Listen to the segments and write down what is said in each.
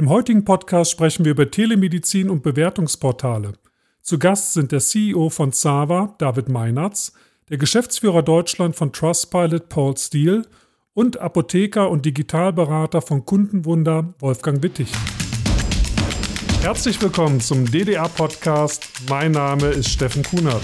Im heutigen Podcast sprechen wir über Telemedizin und Bewertungsportale. Zu Gast sind der CEO von Zava, David Meinertz, der Geschäftsführer Deutschland von Trustpilot, Paul Steele und Apotheker und Digitalberater von Kundenwunder, Wolfgang Wittig. Herzlich willkommen zum DDR-Podcast. Mein Name ist Steffen Kunert.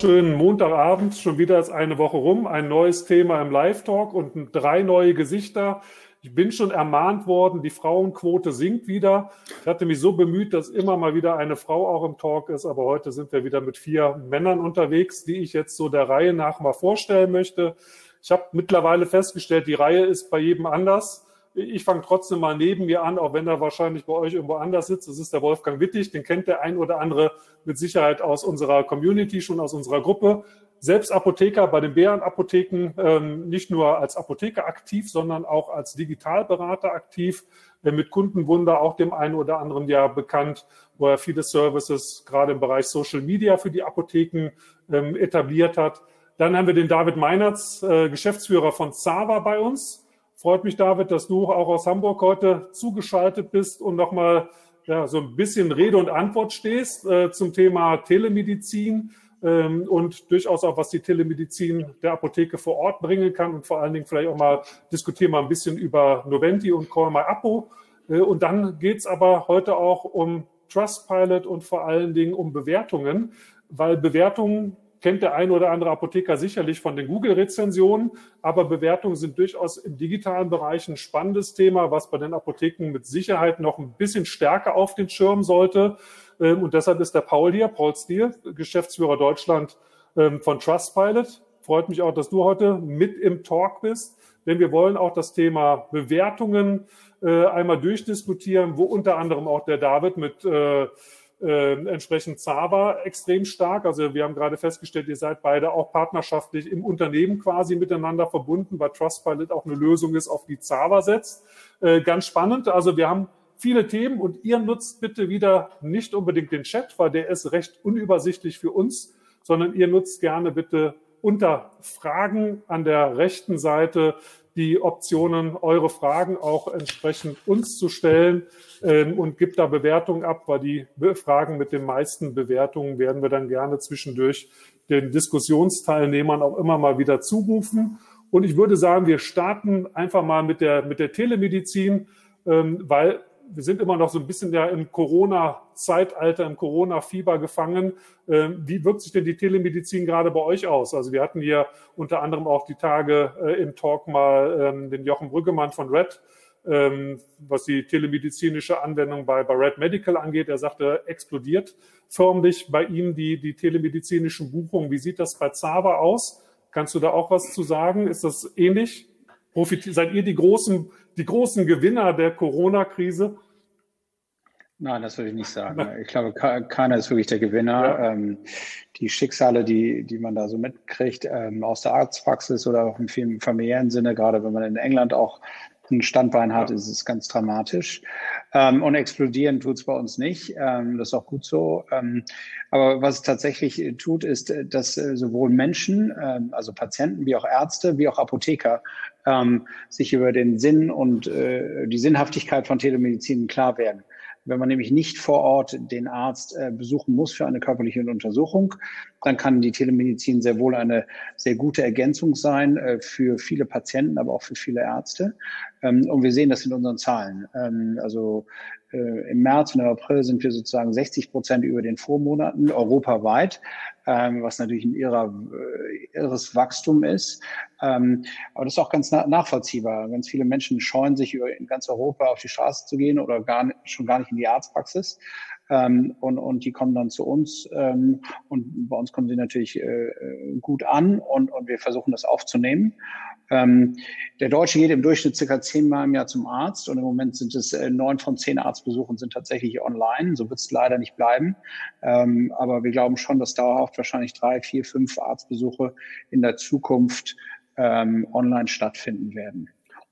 Schönen Montagabend, schon wieder ist eine Woche rum, ein neues Thema im Live-Talk und drei neue Gesichter. Ich bin schon ermahnt worden, die Frauenquote sinkt wieder. Ich hatte mich so bemüht, dass immer mal wieder eine Frau auch im Talk ist, aber heute sind wir wieder mit vier Männern unterwegs, die ich jetzt so der Reihe nach mal vorstellen möchte. Ich habe mittlerweile festgestellt, die Reihe ist bei jedem anders. Ich fange trotzdem mal neben mir an, auch wenn er wahrscheinlich bei euch irgendwo anders sitzt. Das ist der Wolfgang Wittig, den kennt der ein oder andere mit Sicherheit aus unserer Community, schon aus unserer Gruppe selbst Apotheker bei den Bärenapotheken ähm, nicht nur als Apotheker aktiv, sondern auch als Digitalberater aktiv, äh, mit Kundenwunder auch dem einen oder anderen ja bekannt, wo er viele Services gerade im Bereich Social Media für die Apotheken ähm, etabliert hat. Dann haben wir den David Meinertz, äh, Geschäftsführer von Zava bei uns. Freut mich, David, dass du auch aus Hamburg heute zugeschaltet bist und nochmal ja, so ein bisschen Rede und Antwort stehst äh, zum Thema Telemedizin und durchaus auch, was die Telemedizin der Apotheke vor Ort bringen kann und vor allen Dingen vielleicht auch mal diskutieren wir ein bisschen über Noventi und Call My Apo. Äh, und dann geht's aber heute auch um Trustpilot und vor allen Dingen um Bewertungen, weil Bewertungen kennt der ein oder andere Apotheker sicherlich von den Google-Rezensionen, aber Bewertungen sind durchaus im digitalen Bereich ein spannendes Thema, was bei den Apotheken mit Sicherheit noch ein bisschen stärker auf den Schirm sollte. Ähm, und deshalb ist der Paul hier, Paul Stier, Geschäftsführer Deutschland ähm, von Trustpilot. Freut mich auch, dass du heute mit im Talk bist, denn wir wollen auch das Thema Bewertungen äh, einmal durchdiskutieren, wo unter anderem auch der David mit äh, äh, entsprechend Zava extrem stark. Also wir haben gerade festgestellt, ihr seid beide auch partnerschaftlich im Unternehmen quasi miteinander verbunden, weil Trustpilot auch eine Lösung ist, auf die Zava setzt. Äh, ganz spannend. Also wir haben viele Themen und ihr nutzt bitte wieder nicht unbedingt den Chat, weil der ist recht unübersichtlich für uns, sondern ihr nutzt gerne bitte unter Fragen an der rechten Seite die Optionen, eure Fragen auch entsprechend uns zu stellen ähm, und gibt da Bewertungen ab, weil die Fragen mit den meisten Bewertungen werden wir dann gerne zwischendurch den Diskussionsteilnehmern auch immer mal wieder zurufen. Und ich würde sagen, wir starten einfach mal mit der, mit der Telemedizin, ähm, weil wir sind immer noch so ein bisschen ja im Corona-Zeitalter, im Corona-Fieber gefangen. Ähm, wie wirkt sich denn die Telemedizin gerade bei euch aus? Also wir hatten hier unter anderem auch die Tage äh, im Talk mal ähm, den Jochen Brüggemann von Red, ähm, was die telemedizinische Anwendung bei, bei Red Medical angeht. Er sagte, explodiert förmlich bei ihm die, die telemedizinischen Buchungen. Wie sieht das bei Zava aus? Kannst du da auch was zu sagen? Ist das ähnlich? Profit seid ihr die großen die großen Gewinner der Corona-Krise? Nein, das würde ich nicht sagen. Ich glaube, keiner ist wirklich der Gewinner. Ja. Ähm, die Schicksale, die, die man da so mitkriegt, ähm, aus der Arztpraxis oder auch im familiären Sinne, gerade wenn man in England auch ein Standbein hat, ja. ist es ganz dramatisch. Ähm, und explodieren tut es bei uns nicht. Ähm, das ist auch gut so. Ähm, aber was es tatsächlich tut, ist, dass äh, sowohl Menschen, ähm, also Patienten wie auch Ärzte, wie auch Apotheker ähm, sich über den Sinn und äh, die Sinnhaftigkeit von Telemedizin klar werden. Wenn man nämlich nicht vor Ort den Arzt äh, besuchen muss für eine körperliche Untersuchung, dann kann die Telemedizin sehr wohl eine sehr gute Ergänzung sein äh, für viele Patienten, aber auch für viele Ärzte. Ähm, und wir sehen das in unseren Zahlen. Ähm, also äh, im März und im April sind wir sozusagen 60 Prozent über den Vormonaten europaweit, ähm, was natürlich ein irrer, äh, irres Wachstum ist. Ähm, aber das ist auch ganz na nachvollziehbar. Ganz viele Menschen scheuen sich über in ganz Europa auf die Straße zu gehen oder gar schon gar nicht in die Arztpraxis. Ähm, und, und die kommen dann zu uns ähm, und bei uns kommen sie natürlich äh, gut an und, und wir versuchen das aufzunehmen. Ähm, der Deutsche geht im Durchschnitt circa zehnmal im Jahr zum Arzt und im Moment sind es äh, neun von zehn Arztbesuchen sind tatsächlich online. So wird es leider nicht bleiben. Ähm, aber wir glauben schon, dass dauerhaft wahrscheinlich drei, vier, fünf Arztbesuche in der Zukunft ähm, online stattfinden werden.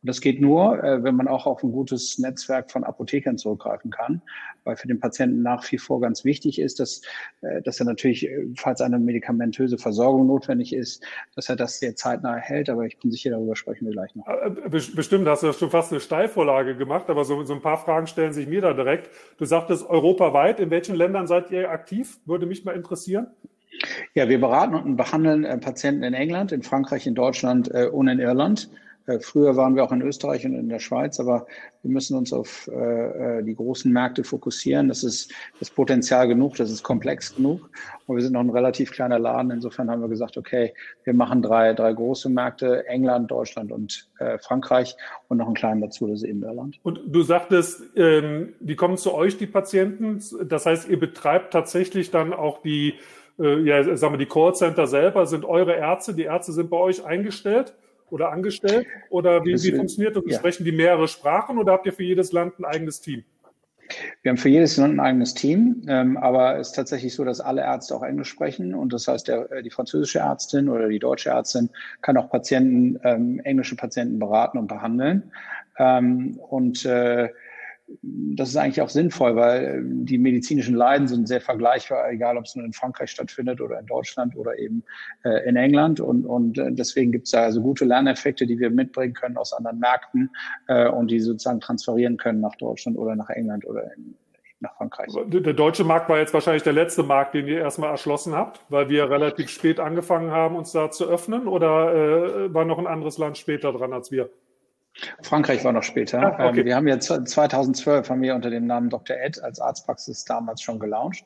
Und das geht nur, äh, wenn man auch auf ein gutes Netzwerk von Apothekern zurückgreifen kann, weil für den Patienten nach wie vor ganz wichtig ist, dass, äh, dass er natürlich, äh, falls eine medikamentöse Versorgung notwendig ist, dass er das sehr zeitnah erhält. Aber ich bin sicher, darüber sprechen wir gleich noch. Bestimmt hast du schon fast eine Steilvorlage gemacht, aber so, so ein paar Fragen stellen sich mir da direkt. Du sagtest europaweit, in welchen Ländern seid ihr aktiv? Würde mich mal interessieren. Ja, wir beraten und behandeln Patienten in England, in Frankreich, in Deutschland und in Irland. Äh, früher waren wir auch in Österreich und in der Schweiz, aber wir müssen uns auf äh, äh, die großen Märkte fokussieren. Das ist das Potenzial genug, das ist komplex genug. Und wir sind noch ein relativ kleiner Laden. Insofern haben wir gesagt, okay, wir machen drei, drei große Märkte, England, Deutschland und äh, Frankreich und noch einen kleinen dazu, das ist eben Irland. Und du sagtest, ähm, die kommen zu euch, die Patienten. Das heißt, ihr betreibt tatsächlich dann auch die, äh, ja, sagen wir, die Callcenter selber, sind eure Ärzte, die Ärzte sind bei euch eingestellt? Oder angestellt? Oder wie, wie funktioniert das? Ja. Sprechen die mehrere Sprachen oder habt ihr für jedes Land ein eigenes Team? Wir haben für jedes Land ein eigenes Team, ähm, aber es ist tatsächlich so, dass alle Ärzte auch Englisch sprechen und das heißt, der, äh, die französische Ärztin oder die deutsche Ärztin kann auch Patienten, ähm, englische Patienten beraten und behandeln. Ähm, und äh, das ist eigentlich auch sinnvoll, weil äh, die medizinischen Leiden sind sehr vergleichbar, egal ob es nur in Frankreich stattfindet oder in Deutschland oder eben äh, in England. Und, und äh, deswegen gibt es da also gute Lerneffekte, die wir mitbringen können aus anderen Märkten äh, und die sozusagen transferieren können nach Deutschland oder nach England oder in, nach Frankreich. Der deutsche Markt war jetzt wahrscheinlich der letzte Markt, den ihr erstmal erschlossen habt, weil wir relativ spät angefangen haben, uns da zu öffnen oder äh, war noch ein anderes Land später dran als wir? Frankreich war noch später. Ah, okay. Ähm, wir haben jetzt 2012 haben wir unter dem Namen Dr. Ed als Arztpraxis damals schon gelauncht.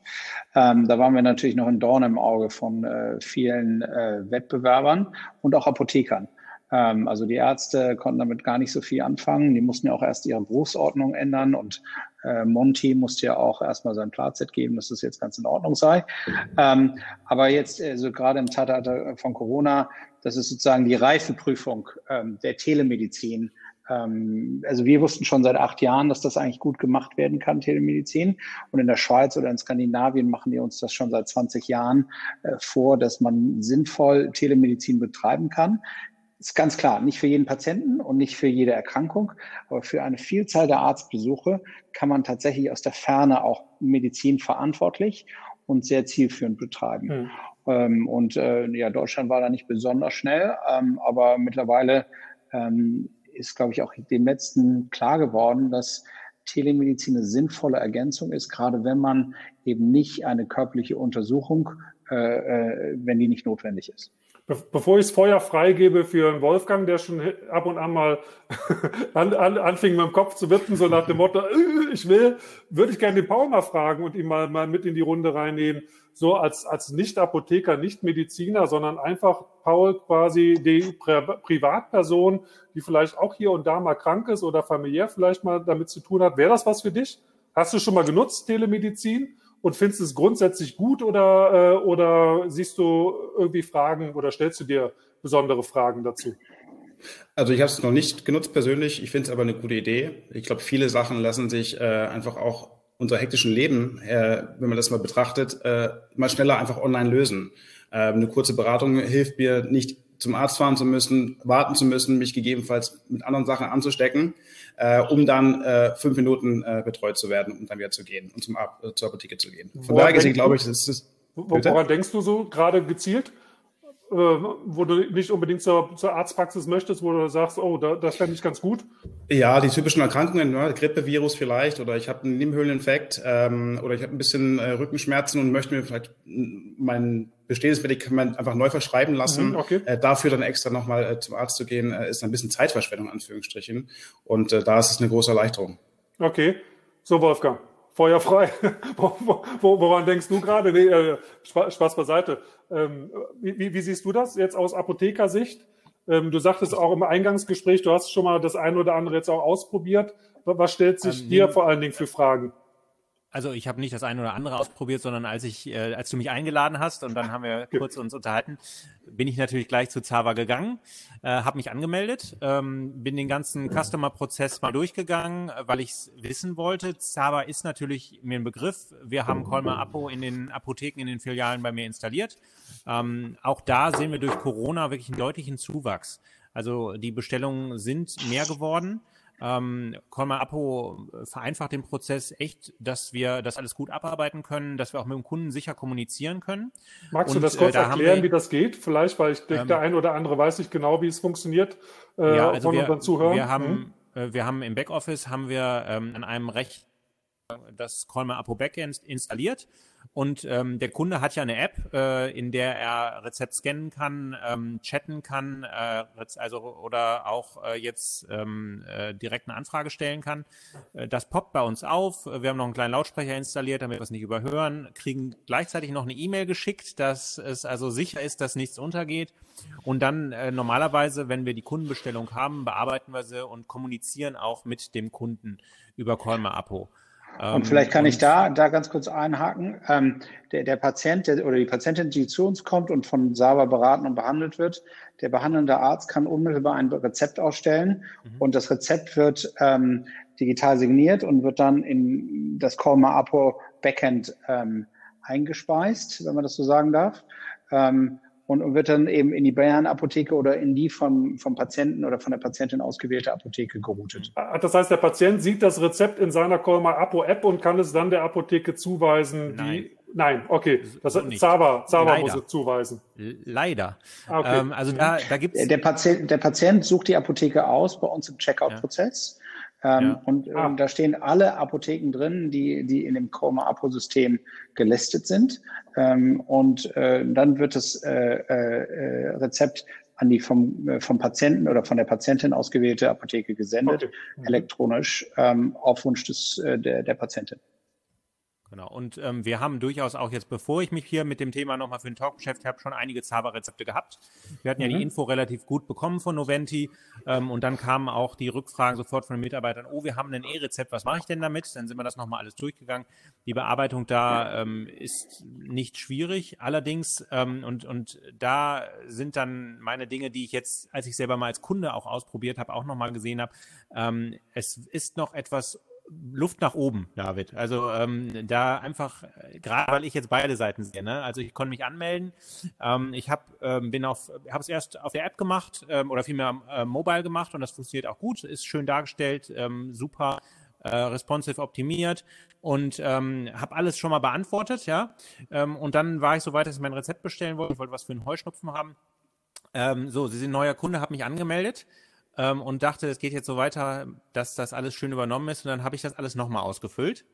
Ähm, da waren wir natürlich noch ein Dorn im Auge von äh, vielen äh, Wettbewerbern und auch Apothekern. Ähm, also die Ärzte konnten damit gar nicht so viel anfangen. Die mussten ja auch erst ihre Berufsordnung ändern und äh, Monty musste ja auch erstmal sein Platzett geben, dass das jetzt ganz in Ordnung sei. Ähm, aber jetzt, also gerade im Zeitalter von Corona, das ist sozusagen die Reifeprüfung ähm, der Telemedizin also wir wussten schon seit acht Jahren, dass das eigentlich gut gemacht werden kann, Telemedizin. Und in der Schweiz oder in Skandinavien machen wir uns das schon seit 20 Jahren äh, vor, dass man sinnvoll Telemedizin betreiben kann. Ist ganz klar, nicht für jeden Patienten und nicht für jede Erkrankung, aber für eine Vielzahl der Arztbesuche kann man tatsächlich aus der Ferne auch Medizin verantwortlich und sehr zielführend betreiben. Mhm. Ähm, und äh, ja, Deutschland war da nicht besonders schnell, ähm, aber mittlerweile ähm, ist, glaube ich, auch dem letzten klar geworden, dass Telemedizin eine sinnvolle Ergänzung ist, gerade wenn man eben nicht eine körperliche Untersuchung, äh, äh, wenn die nicht notwendig ist. Bevor ich das Feuer freigebe für Wolfgang, der schon ab und an mal an, an, anfing, mit dem Kopf zu wippen, so nach dem Motto, äh, ich will, würde ich gerne den Paul mal fragen und ihn mal, mal mit in die Runde reinnehmen. So als, als Nicht-Apotheker, Nicht-Mediziner, sondern einfach Paul quasi die Pri Privatperson, die vielleicht auch hier und da mal krank ist oder familiär vielleicht mal damit zu tun hat. Wäre das was für dich? Hast du schon mal genutzt, Telemedizin? und findest es grundsätzlich gut oder, äh, oder siehst du irgendwie Fragen oder stellst du dir besondere Fragen dazu? Also ich habe es noch nicht genutzt persönlich, ich finde es aber eine gute Idee. Ich glaube, viele Sachen lassen sich äh, einfach auch unser hektischen Leben, äh, wenn man das mal betrachtet, äh, mal schneller einfach online lösen. Äh, eine kurze Beratung hilft mir nicht zum Arzt fahren zu müssen, warten zu müssen, mich gegebenenfalls mit anderen Sachen anzustecken, äh, um dann äh, fünf Minuten äh, betreut zu werden und dann wieder zu gehen und zum Ar äh, zur Apotheke zu gehen. Von daher gesehen glaube ich, das ist. Woran denkst du so gerade gezielt? Äh, wo du nicht unbedingt zur, zur Arztpraxis möchtest, wo du sagst, oh, da, das fände ich ganz gut? Ja, die typischen Erkrankungen, ne? Grippevirus vielleicht oder ich habe einen Nebenhöhleninfekt ähm, oder ich habe ein bisschen äh, Rückenschmerzen und möchte mir vielleicht mein bestehendes Medikament einfach neu verschreiben lassen. Mhm, okay. äh, dafür dann extra nochmal äh, zum Arzt zu gehen, äh, ist ein bisschen Zeitverschwendung, Anführungsstrichen. Und äh, da ist es eine große Erleichterung. Okay. So, Wolfgang. Feuer frei. Woran denkst du gerade? Nee, äh, Spaß beiseite. Ähm, wie, wie, siehst du das jetzt aus Apothekersicht? Ähm, du sagtest auch im Eingangsgespräch, du hast schon mal das eine oder andere jetzt auch ausprobiert. Was stellt sich ähm, dir vor allen Dingen für Fragen? Also ich habe nicht das eine oder andere ausprobiert, sondern als ich, äh, als du mich eingeladen hast und dann haben wir kurz uns unterhalten, bin ich natürlich gleich zu Zava gegangen, äh, habe mich angemeldet, ähm, bin den ganzen Customer-Prozess mal durchgegangen, weil ich es wissen wollte. Zava ist natürlich mir ein Begriff. Wir haben Colmar Apo in den Apotheken, in den Filialen bei mir installiert. Ähm, auch da sehen wir durch Corona wirklich einen deutlichen Zuwachs. Also die Bestellungen sind mehr geworden. Ähm, Colmar Apo vereinfacht den Prozess echt, dass wir das alles gut abarbeiten können, dass wir auch mit dem Kunden sicher kommunizieren können. Magst Und, du das kurz äh, da erklären, wir, wie das geht? Vielleicht, weil ich denke, ähm, der ein oder andere weiß nicht genau, wie es funktioniert äh, ja, also von wir, unseren Zuhörern. Wir haben, mhm. äh, wir haben im Backoffice haben wir ähm, an einem Recht das Colmar Apo Backend installiert und ähm, der Kunde hat ja eine App, äh, in der er Rezept scannen kann, ähm, chatten kann, äh, also oder auch äh, jetzt ähm, äh, direkt eine Anfrage stellen kann. Äh, das poppt bei uns auf. Wir haben noch einen kleinen Lautsprecher installiert, damit wir es nicht überhören. Kriegen gleichzeitig noch eine E-Mail geschickt, dass es also sicher ist, dass nichts untergeht. Und dann äh, normalerweise, wenn wir die Kundenbestellung haben, bearbeiten wir sie und kommunizieren auch mit dem Kunden über Colmar Apo. Und vielleicht kann ich da, da ganz kurz einhaken. Ähm, der, der Patient der, oder die Patientin, die zu uns kommt und von Sava beraten und behandelt wird, der behandelnde Arzt kann unmittelbar ein Rezept ausstellen mhm. und das Rezept wird ähm, digital signiert und wird dann in das Colma Apo Backend ähm, eingespeist, wenn man das so sagen darf. Ähm, und, wird dann eben in die Bayern-Apotheke oder in die vom, vom Patienten oder von der Patientin ausgewählte Apotheke geroutet. Ah, das heißt, der Patient sieht das Rezept in seiner Colmar Apo-App und kann es dann der Apotheke zuweisen, Nein. die Nein, okay. Das so Zava, Zava muss es zuweisen. Leider. Ah, okay. Ähm, also da, da gibt's der Patient, der Patient sucht die Apotheke aus bei uns im Checkout-Prozess. Ja. Ähm, ja. Und ah. ähm, da stehen alle Apotheken drin, die, die in dem Chroma-Apo-System gelistet sind. Ähm, und äh, dann wird das äh, äh, Rezept an die vom, äh, vom Patienten oder von der Patientin ausgewählte Apotheke gesendet, okay. mhm. elektronisch ähm, auf Wunsch des, äh, der, der Patientin. Genau. Und ähm, wir haben durchaus auch jetzt, bevor ich mich hier mit dem Thema nochmal für den Talk beschäftigt habe, schon einige Zava-Rezepte gehabt. Wir hatten mhm. ja die mhm. Info relativ gut bekommen von Noventi ähm, und dann kamen auch die Rückfragen sofort von den Mitarbeitern, oh, wir haben ein E-Rezept, was mache ich denn damit? Dann sind wir das nochmal alles durchgegangen. Die Bearbeitung da ähm, ist nicht schwierig, allerdings ähm, und, und da sind dann meine Dinge, die ich jetzt, als ich selber mal als Kunde auch ausprobiert habe, auch nochmal gesehen habe, ähm, es ist noch etwas Luft nach oben, David. Also ähm, da einfach, äh, gerade weil ich jetzt beide Seiten sehe. Ne? Also ich konnte mich anmelden. Ähm, ich habe ähm, es erst auf der App gemacht ähm, oder vielmehr äh, mobile gemacht und das funktioniert auch gut. Ist schön dargestellt, ähm, super äh, responsive optimiert und ähm, habe alles schon mal beantwortet, ja. Ähm, und dann war ich so weit, dass ich mein Rezept bestellen wollte. Ich wollte was für einen Heuschnupfen haben. Ähm, so, Sie sind neuer Kunde, habe mich angemeldet ähm, und dachte, es geht jetzt so weiter, dass das alles schön übernommen ist. Und dann habe ich das alles nochmal ausgefüllt.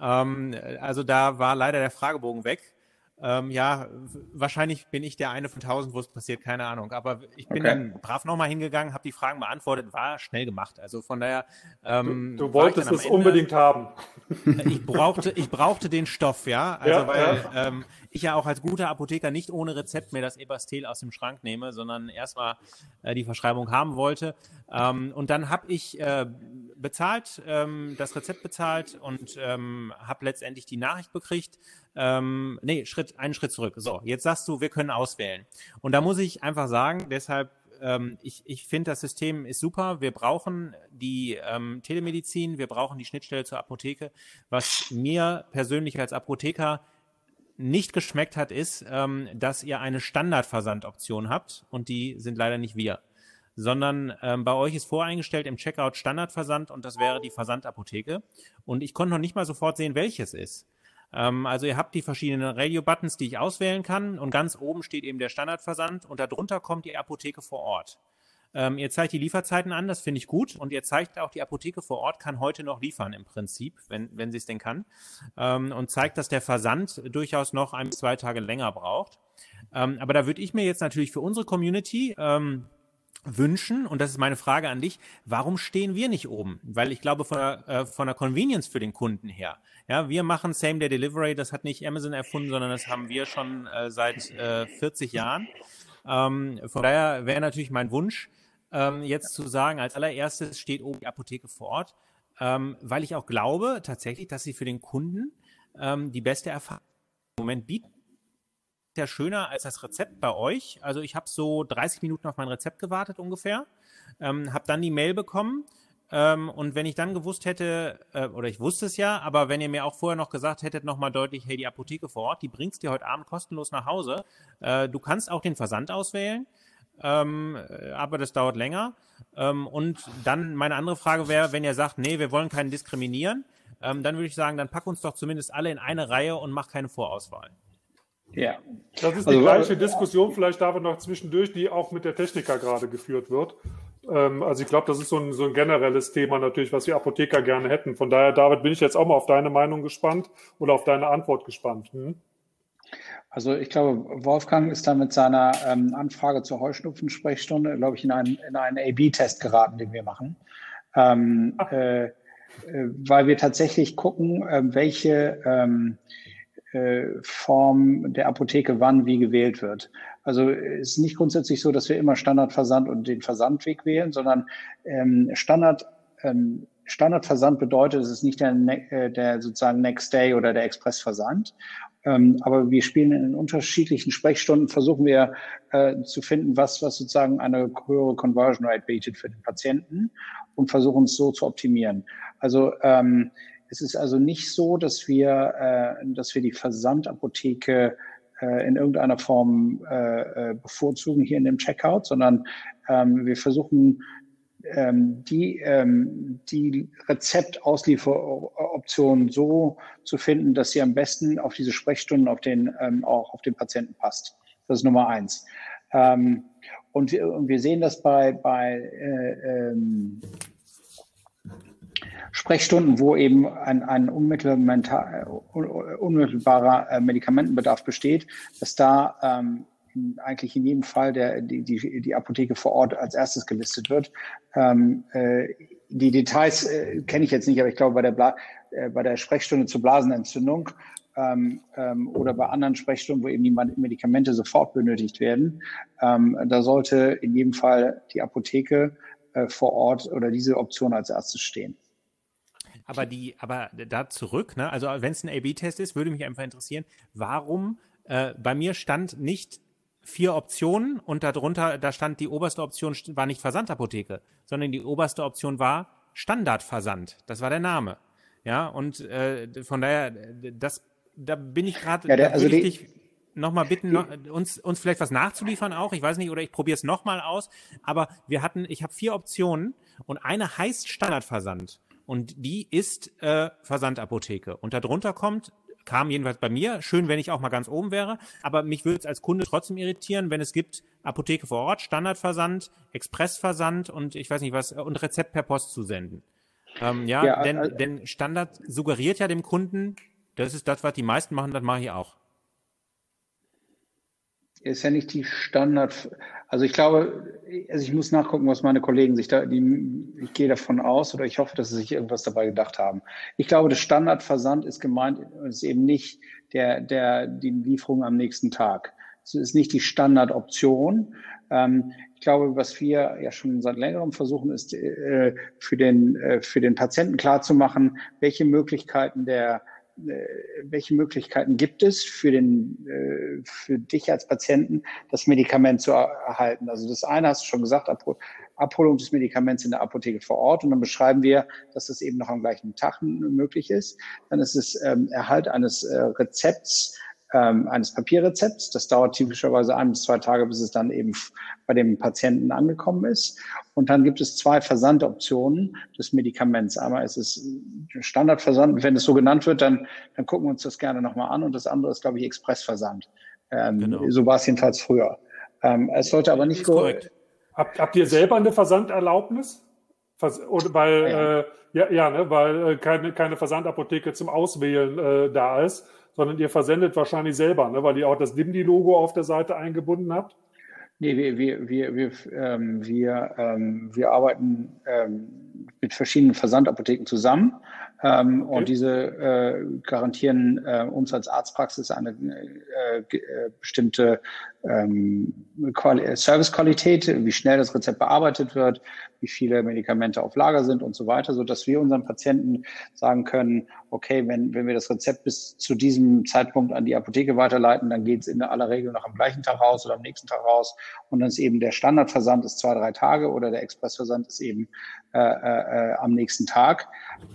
Ähm, also da war leider der Fragebogen weg. Ähm, ja, wahrscheinlich bin ich der eine von tausend, wo es passiert, keine Ahnung. Aber ich bin okay. dann brav nochmal hingegangen, habe die Fragen beantwortet, war schnell gemacht. Also von daher. Ähm, du, du wolltest es Ende, unbedingt haben. Ich brauchte, ich brauchte den Stoff, ja. Also ja, weil ja. Ähm, ich ja auch als guter Apotheker nicht ohne Rezept mir das Ebastel aus dem Schrank nehme, sondern erstmal äh, die Verschreibung haben wollte. Ähm, und dann habe ich äh, bezahlt, ähm, das Rezept bezahlt und ähm, habe letztendlich die Nachricht bekriegt. Ähm, nee, Schritt, einen Schritt zurück. So, jetzt sagst du, wir können auswählen. Und da muss ich einfach sagen, deshalb ähm, ich, ich finde, das System ist super. Wir brauchen die ähm, Telemedizin, wir brauchen die Schnittstelle zur Apotheke. Was mir persönlich als Apotheker nicht geschmeckt hat, ist, ähm, dass ihr eine Standardversandoption habt und die sind leider nicht wir. Sondern ähm, bei euch ist voreingestellt im Checkout Standardversand und das wäre die Versandapotheke. Und ich konnte noch nicht mal sofort sehen, welches ist. Ähm, also ihr habt die verschiedenen Radio-Buttons, die ich auswählen kann und ganz oben steht eben der Standardversand und darunter kommt die Apotheke vor Ort. Ähm, ihr zeigt die Lieferzeiten an, das finde ich gut. Und ihr zeigt auch, die Apotheke vor Ort kann heute noch liefern im Prinzip, wenn, wenn sie es denn kann. Ähm, und zeigt, dass der Versand durchaus noch ein, zwei Tage länger braucht. Ähm, aber da würde ich mir jetzt natürlich für unsere Community ähm, wünschen, und das ist meine Frage an dich, warum stehen wir nicht oben? Weil ich glaube, von der, äh, von der Convenience für den Kunden her, ja, wir machen Same-Day Delivery, das hat nicht Amazon erfunden, sondern das haben wir schon äh, seit äh, 40 Jahren. Ähm, von daher wäre natürlich mein Wunsch, ähm, jetzt zu sagen, als allererstes steht oben die Apotheke vor Ort, ähm, weil ich auch glaube tatsächlich, dass sie für den Kunden ähm, die beste Erfahrung im Moment bieten. Ja, schöner als das Rezept bei euch. Also ich habe so 30 Minuten auf mein Rezept gewartet ungefähr, ähm, habe dann die Mail bekommen ähm, und wenn ich dann gewusst hätte, äh, oder ich wusste es ja, aber wenn ihr mir auch vorher noch gesagt hättet, nochmal deutlich, hey, die Apotheke vor Ort, die bringst dir heute Abend kostenlos nach Hause. Äh, du kannst auch den Versand auswählen. ähm, aber das dauert länger. Ähm, und dann meine andere Frage wäre, wenn ihr sagt, nee, wir wollen keinen diskriminieren, ähm, dann würde ich sagen, dann pack uns doch zumindest alle in eine Reihe und mach keine Vorauswahl. Ja. Das ist die also, gleiche äh, Diskussion, vielleicht David noch zwischendurch, die auch mit der Techniker gerade geführt wird. Ähm, also ich glaube, das ist so ein, so ein generelles Thema natürlich, was die Apotheker gerne hätten. Von daher, David, bin ich jetzt auch mal auf deine Meinung gespannt oder auf deine Antwort gespannt. Hm? Also ich glaube, Wolfgang ist da mit seiner ähm, Anfrage zur Heuschnupfensprechstunde, glaube ich, in einen, in einen A-B-Test geraten, den wir machen. Ähm, äh, äh, weil wir tatsächlich gucken, äh, welche ähm, äh, Form der Apotheke wann wie gewählt wird. Also es ist nicht grundsätzlich so, dass wir immer Standardversand und den Versandweg wählen, sondern ähm, Standard ähm, Standardversand bedeutet, es ist nicht der, ne-, äh, der sozusagen Next Day oder der Expressversand. Ähm, aber wir spielen in unterschiedlichen Sprechstunden, versuchen wir äh, zu finden, was, was sozusagen eine höhere Conversion Rate bietet für den Patienten und versuchen es so zu optimieren. Also ähm, es ist also nicht so, dass wir, äh, dass wir die Versandapotheke äh, in irgendeiner Form äh, äh bevorzugen hier in dem Checkout, sondern ähm, wir versuchen ähm, die, ähm, die Rezeptauslieferoption so zu finden, dass sie am besten auf diese Sprechstunden auf den, ähm, auch auf den Patienten passt. Das ist Nummer eins. Ähm, und, wir, und wir sehen das bei, bei äh, ähm, Sprechstunden, wo eben ein, ein unmittelbarer äh, Medikamentenbedarf besteht, dass da ähm, eigentlich in jedem Fall der, die, die, die Apotheke vor Ort als erstes gelistet wird. Ähm, äh, die Details äh, kenne ich jetzt nicht, aber ich glaube, bei der, Bla äh, bei der Sprechstunde zur Blasenentzündung ähm, ähm, oder bei anderen Sprechstunden, wo eben die Medikamente sofort benötigt werden, ähm, da sollte in jedem Fall die Apotheke äh, vor Ort oder diese Option als erstes stehen. Aber die, aber da zurück, ne? Also wenn es ein A/B-Test ist, würde mich einfach interessieren, warum äh, bei mir stand nicht vier Optionen und darunter, da stand die oberste Option war nicht Versandapotheke, sondern die oberste Option war Standardversand. Das war der Name. Ja, und äh, von daher, das, da bin ich gerade, ja, also dich nochmal bitten, noch, uns, uns vielleicht was nachzuliefern auch. Ich weiß nicht, oder ich probiere es nochmal aus. Aber wir hatten, ich habe vier Optionen und eine heißt Standardversand. Und die ist äh, Versandapotheke. Und darunter kommt kam jedenfalls bei mir. Schön, wenn ich auch mal ganz oben wäre. Aber mich würde es als Kunde trotzdem irritieren, wenn es gibt Apotheke vor Ort, Standardversand, Expressversand und ich weiß nicht was, und Rezept per Post zu senden. Ähm, ja, ja, denn, äh, denn Standard suggeriert ja dem Kunden, das ist das, was die meisten machen, das mache ich auch ist ja nicht die Standard. Also ich glaube, also ich muss nachgucken, was meine Kollegen sich da, die, ich gehe davon aus oder ich hoffe, dass sie sich irgendwas dabei gedacht haben. Ich glaube, das Standardversand ist gemeint, ist eben nicht der, der, die Lieferung am nächsten Tag. Es ist nicht die Standardoption. Ähm, ich glaube, was wir ja schon seit längerem versuchen, ist äh, für den, äh, für den Patienten klarzumachen, welche Möglichkeiten der welche Möglichkeiten gibt es für den, äh, für dich als Patienten, das Medikament zu erhalten? Also das eine hast du schon gesagt, Abholung des Medikaments in der Apotheke vor Ort und dann beschreiben wir, dass das eben noch am gleichen Tag möglich ist. Dann ist es ähm, Erhalt eines äh, Rezepts ähm, eines Papierrezepts. Das dauert typischerweise ein bis zwei Tage, bis es dann eben bei dem Patienten angekommen ist. Und dann gibt es zwei Versandoptionen des Medikaments. Einmal ist es Standardversand. Wenn es so genannt wird, dann, dann gucken wir uns das gerne nochmal an. Und das andere ist, glaube ich, Expressversand. Ähm, genau. So war es jedenfalls früher. Ähm, es sollte aber nicht korrekt. Habt, habt ihr selber eine Versanderlaubnis? Oder weil, ja, äh, ja, ja ne, weil äh, keine, keine Versandapotheke zum Auswählen äh, da ist sondern ihr versendet wahrscheinlich selber, ne, weil ihr auch das Dimdi-Logo auf der Seite eingebunden habt. Nee, wir, wir, wir, wir, ähm, wir, ähm, wir arbeiten ähm, mit verschiedenen Versandapotheken zusammen ähm, okay. und diese äh, garantieren äh, uns als Arztpraxis eine äh, äh bestimmte ähm, Servicequalität, wie schnell das Rezept bearbeitet wird, wie viele Medikamente auf Lager sind und so weiter, so dass wir unseren Patienten sagen können, okay, wenn, wenn wir das Rezept bis zu diesem Zeitpunkt an die Apotheke weiterleiten, dann geht es in aller Regel noch am gleichen Tag raus oder am nächsten Tag raus. Und dann ist eben der Standardversand ist zwei, drei Tage oder der Expressversand ist eben äh, äh, am nächsten Tag.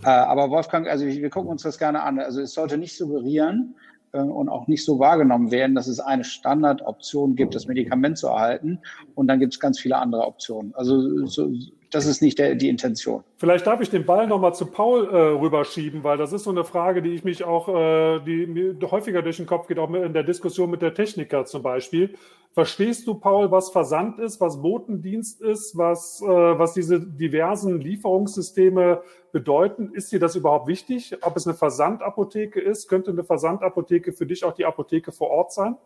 Äh, aber Wolfgang, also wir gucken uns das gerne an. Also es sollte nicht suggerieren, äh, und auch nicht so wahrgenommen werden, dass es eine Standardoption gibt, das Medikament zu erhalten. Und dann gibt es ganz viele andere Optionen. Also so, das ist nicht der, die Intention. Vielleicht darf ich den Ball nochmal zu Paul äh, rüberschieben, weil das ist so eine Frage, die ich mich auch, äh, die mir häufiger durch den Kopf geht, auch in der Diskussion mit der Techniker zum Beispiel. Verstehst du, Paul, was Versand ist, was Botendienst ist, was, äh, was diese diversen Lieferungssysteme bedeuten? Ist dir das überhaupt wichtig? Ob es eine Versandapotheke ist? Könnte eine Versandapotheke für dich auch die Apotheke vor Ort sein?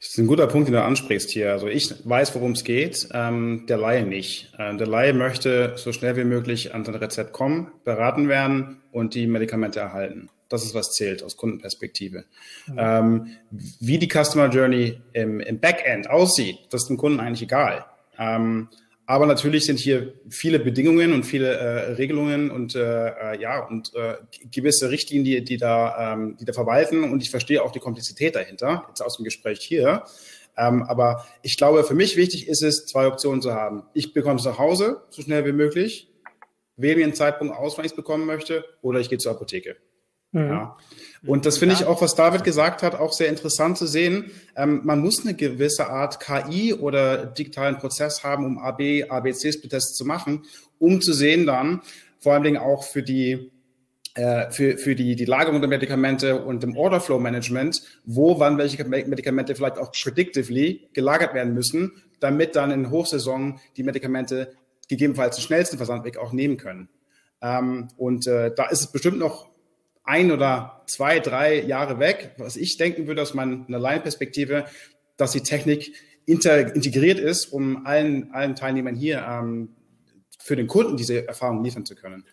Das ist ein guter Punkt, den du ansprichst hier. Also ich weiß, worum es geht, ähm, der Laie nicht. Ähm, der Laie möchte so schnell wie möglich an sein Rezept kommen, beraten werden und die Medikamente erhalten. Das ist, was zählt aus Kundenperspektive. Mhm. Ähm, wie die Customer Journey im, im Backend aussieht, das ist dem Kunden eigentlich egal. Ähm, aber natürlich sind hier viele Bedingungen und viele äh, Regelungen und äh, äh, ja und äh, gewisse Richtlinien, die, die da, ähm, die da verwalten. Und ich verstehe auch die Komplexität dahinter jetzt aus dem Gespräch hier. Ähm, aber ich glaube, für mich wichtig ist es, zwei Optionen zu haben. Ich bekomme es nach Hause so schnell wie möglich, wähle mir einen Zeitpunkt aus, wann ich es bekommen möchte, oder ich gehe zur Apotheke. Mhm. Ja. Und das finde ich auch, was David gesagt hat, auch sehr interessant zu sehen. Ähm, man muss eine gewisse Art KI oder digitalen Prozess haben, um AB, ABC-Tests zu machen, um zu sehen dann, vor allen Dingen auch für die äh, für, für die, die Lagerung der Medikamente und im Orderflow Management, wo wann welche Medikamente vielleicht auch predictively gelagert werden müssen, damit dann in Hochsaison die Medikamente gegebenenfalls den schnellsten Versandweg auch nehmen können. Ähm, und äh, da ist es bestimmt noch ein oder zwei, drei Jahre weg. Was ich denken würde aus meiner Laienperspektive, dass die Technik integriert ist, um allen, allen Teilnehmern hier ähm, für den Kunden diese Erfahrung liefern zu können.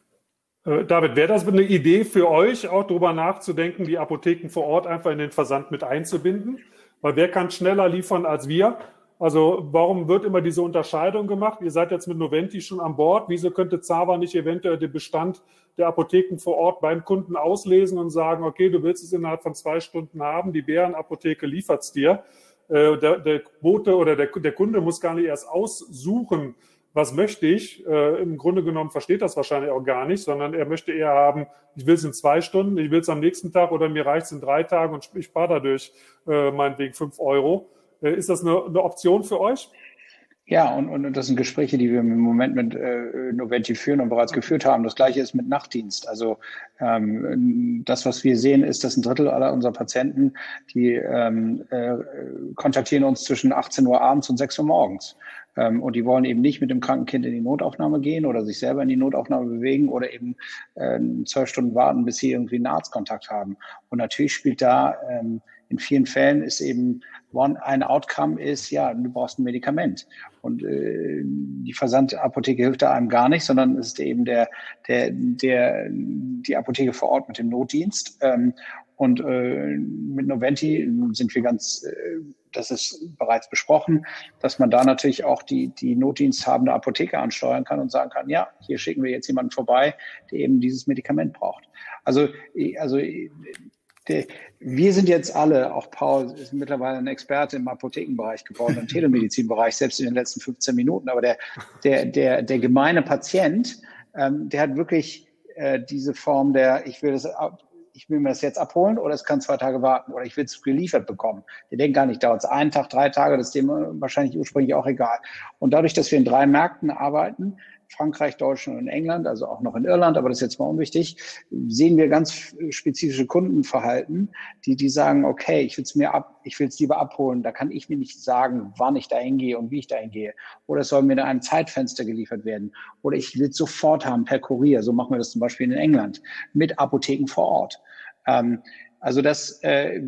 Äh, David, wäre das eine Idee für euch, auch darüber nachzudenken, die Apotheken vor Ort einfach in den Versand mit einzubinden? Weil wer kann schneller liefern als wir? Also warum wird immer diese Unterscheidung gemacht? Ihr seid jetzt mit Noventi schon an Bord. Wieso könnte Zava nicht eventuell den Bestand der Apotheken vor Ort beim Kunden auslesen und sagen, okay, du willst es innerhalb von zwei Stunden haben, die Bärenapotheke liefert es dir. Äh, der, der Bote oder der, der Kunde muss gar nicht erst aussuchen, was möchte ich. Äh, Im Grunde genommen versteht das wahrscheinlich auch gar nicht, sondern er möchte eher haben, ich will es in zwei Stunden, ich will es am nächsten Tag oder mir reicht es in drei Tagen und ich spare dadurch äh, meinetwegen fünf Euro. Ist das eine, eine Option für euch? Ja, und, und, und das sind Gespräche, die wir im Moment mit äh, Noventi führen und bereits geführt haben. Das gleiche ist mit Nachtdienst. Also ähm, das, was wir sehen, ist, dass ein Drittel aller unserer Patienten, die ähm, äh, kontaktieren uns zwischen 18 Uhr abends und 6 Uhr morgens. Ähm, und die wollen eben nicht mit dem kranken Kind in die Notaufnahme gehen oder sich selber in die Notaufnahme bewegen oder eben äh, zwölf Stunden warten, bis sie irgendwie einen Arztkontakt haben. Und natürlich spielt da ähm, in vielen Fällen ist eben one, ein Outcome ist, ja, du brauchst ein Medikament. Und äh, die Versandapotheke hilft da einem gar nicht, sondern es ist eben der, der, der, die Apotheke vor Ort mit dem Notdienst. Ähm, und äh, mit Noventi sind wir ganz, äh, das ist bereits besprochen, dass man da natürlich auch die, die notdiensthabende Apotheke ansteuern kann und sagen kann, ja, hier schicken wir jetzt jemanden vorbei, der eben dieses Medikament braucht. Also, also der, wir sind jetzt alle, auch Paul ist mittlerweile ein Experte im Apothekenbereich geworden, im Telemedizinbereich, selbst in den letzten 15 Minuten. Aber der, der, der, der gemeine Patient, ähm, der hat wirklich äh, diese Form der, ich will das ich will mir das jetzt abholen oder es kann zwei Tage warten oder ich will es geliefert bekommen. Der denkt gar nicht, dauert es einen Tag, drei Tage, das ist dem wahrscheinlich ursprünglich auch egal. Und dadurch, dass wir in drei Märkten arbeiten, Frankreich, Deutschland und England, also auch noch in Irland, aber das ist jetzt mal unwichtig, sehen wir ganz spezifische Kundenverhalten, die, die sagen, okay, ich will es mir ab, ich will es lieber abholen, da kann ich mir nicht sagen, wann ich da hingehe und wie ich da hingehe. Oder es soll mir in einem Zeitfenster geliefert werden. Oder ich will es sofort haben per Kurier. So machen wir das zum Beispiel in England mit Apotheken vor Ort. Ähm, also das äh,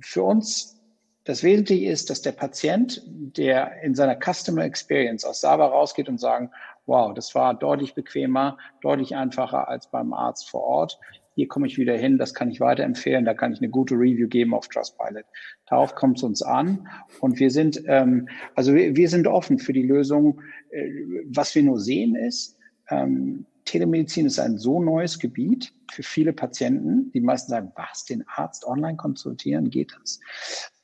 für uns das Wesentliche ist, dass der Patient, der in seiner Customer Experience aus Sava rausgeht und sagen, wow, das war deutlich bequemer, deutlich einfacher als beim Arzt vor Ort. Hier komme ich wieder hin, das kann ich weiterempfehlen, da kann ich eine gute Review geben auf Trustpilot. Darauf kommt es uns an und wir sind, ähm, also wir, wir sind offen für die Lösung. Äh, was wir nur sehen ist, ähm, Telemedizin ist ein so neues Gebiet für viele Patienten. Die meisten sagen, was, den Arzt online konsultieren, geht das?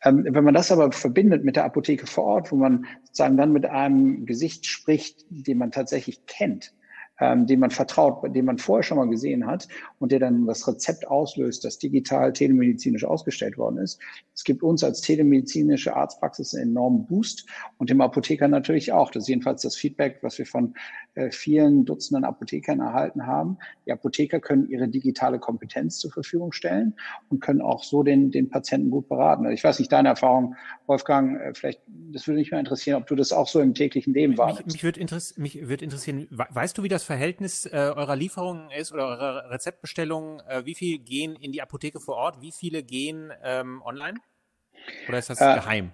Ähm, wenn man das aber verbindet mit der Apotheke vor Ort, wo man sozusagen dann mit einem Gesicht spricht, den man tatsächlich kennt, ähm, dem man vertraut, den man vorher schon mal gesehen hat und der dann das Rezept auslöst, das digital telemedizinisch ausgestellt worden ist. Es gibt uns als telemedizinische Arztpraxis einen enormen Boost und dem Apotheker natürlich auch. Das ist jedenfalls das Feedback, was wir von äh, vielen Dutzenden Apothekern erhalten haben. Die Apotheker können ihre digitale Kompetenz zur Verfügung stellen und können auch so den, den Patienten gut beraten. Also ich weiß nicht, deine Erfahrung, Wolfgang, äh, vielleicht, das würde mich mal interessieren, ob du das auch so im täglichen Leben wahrnimmst. Mich, mich würde interess mich würd interessieren, weißt du, wie das Verhältnis äh, eurer Lieferungen ist oder eurer Rezeptbestellungen? Äh, wie viel gehen in die Apotheke vor Ort? Wie viele gehen ähm, online? Oder ist das äh, geheim?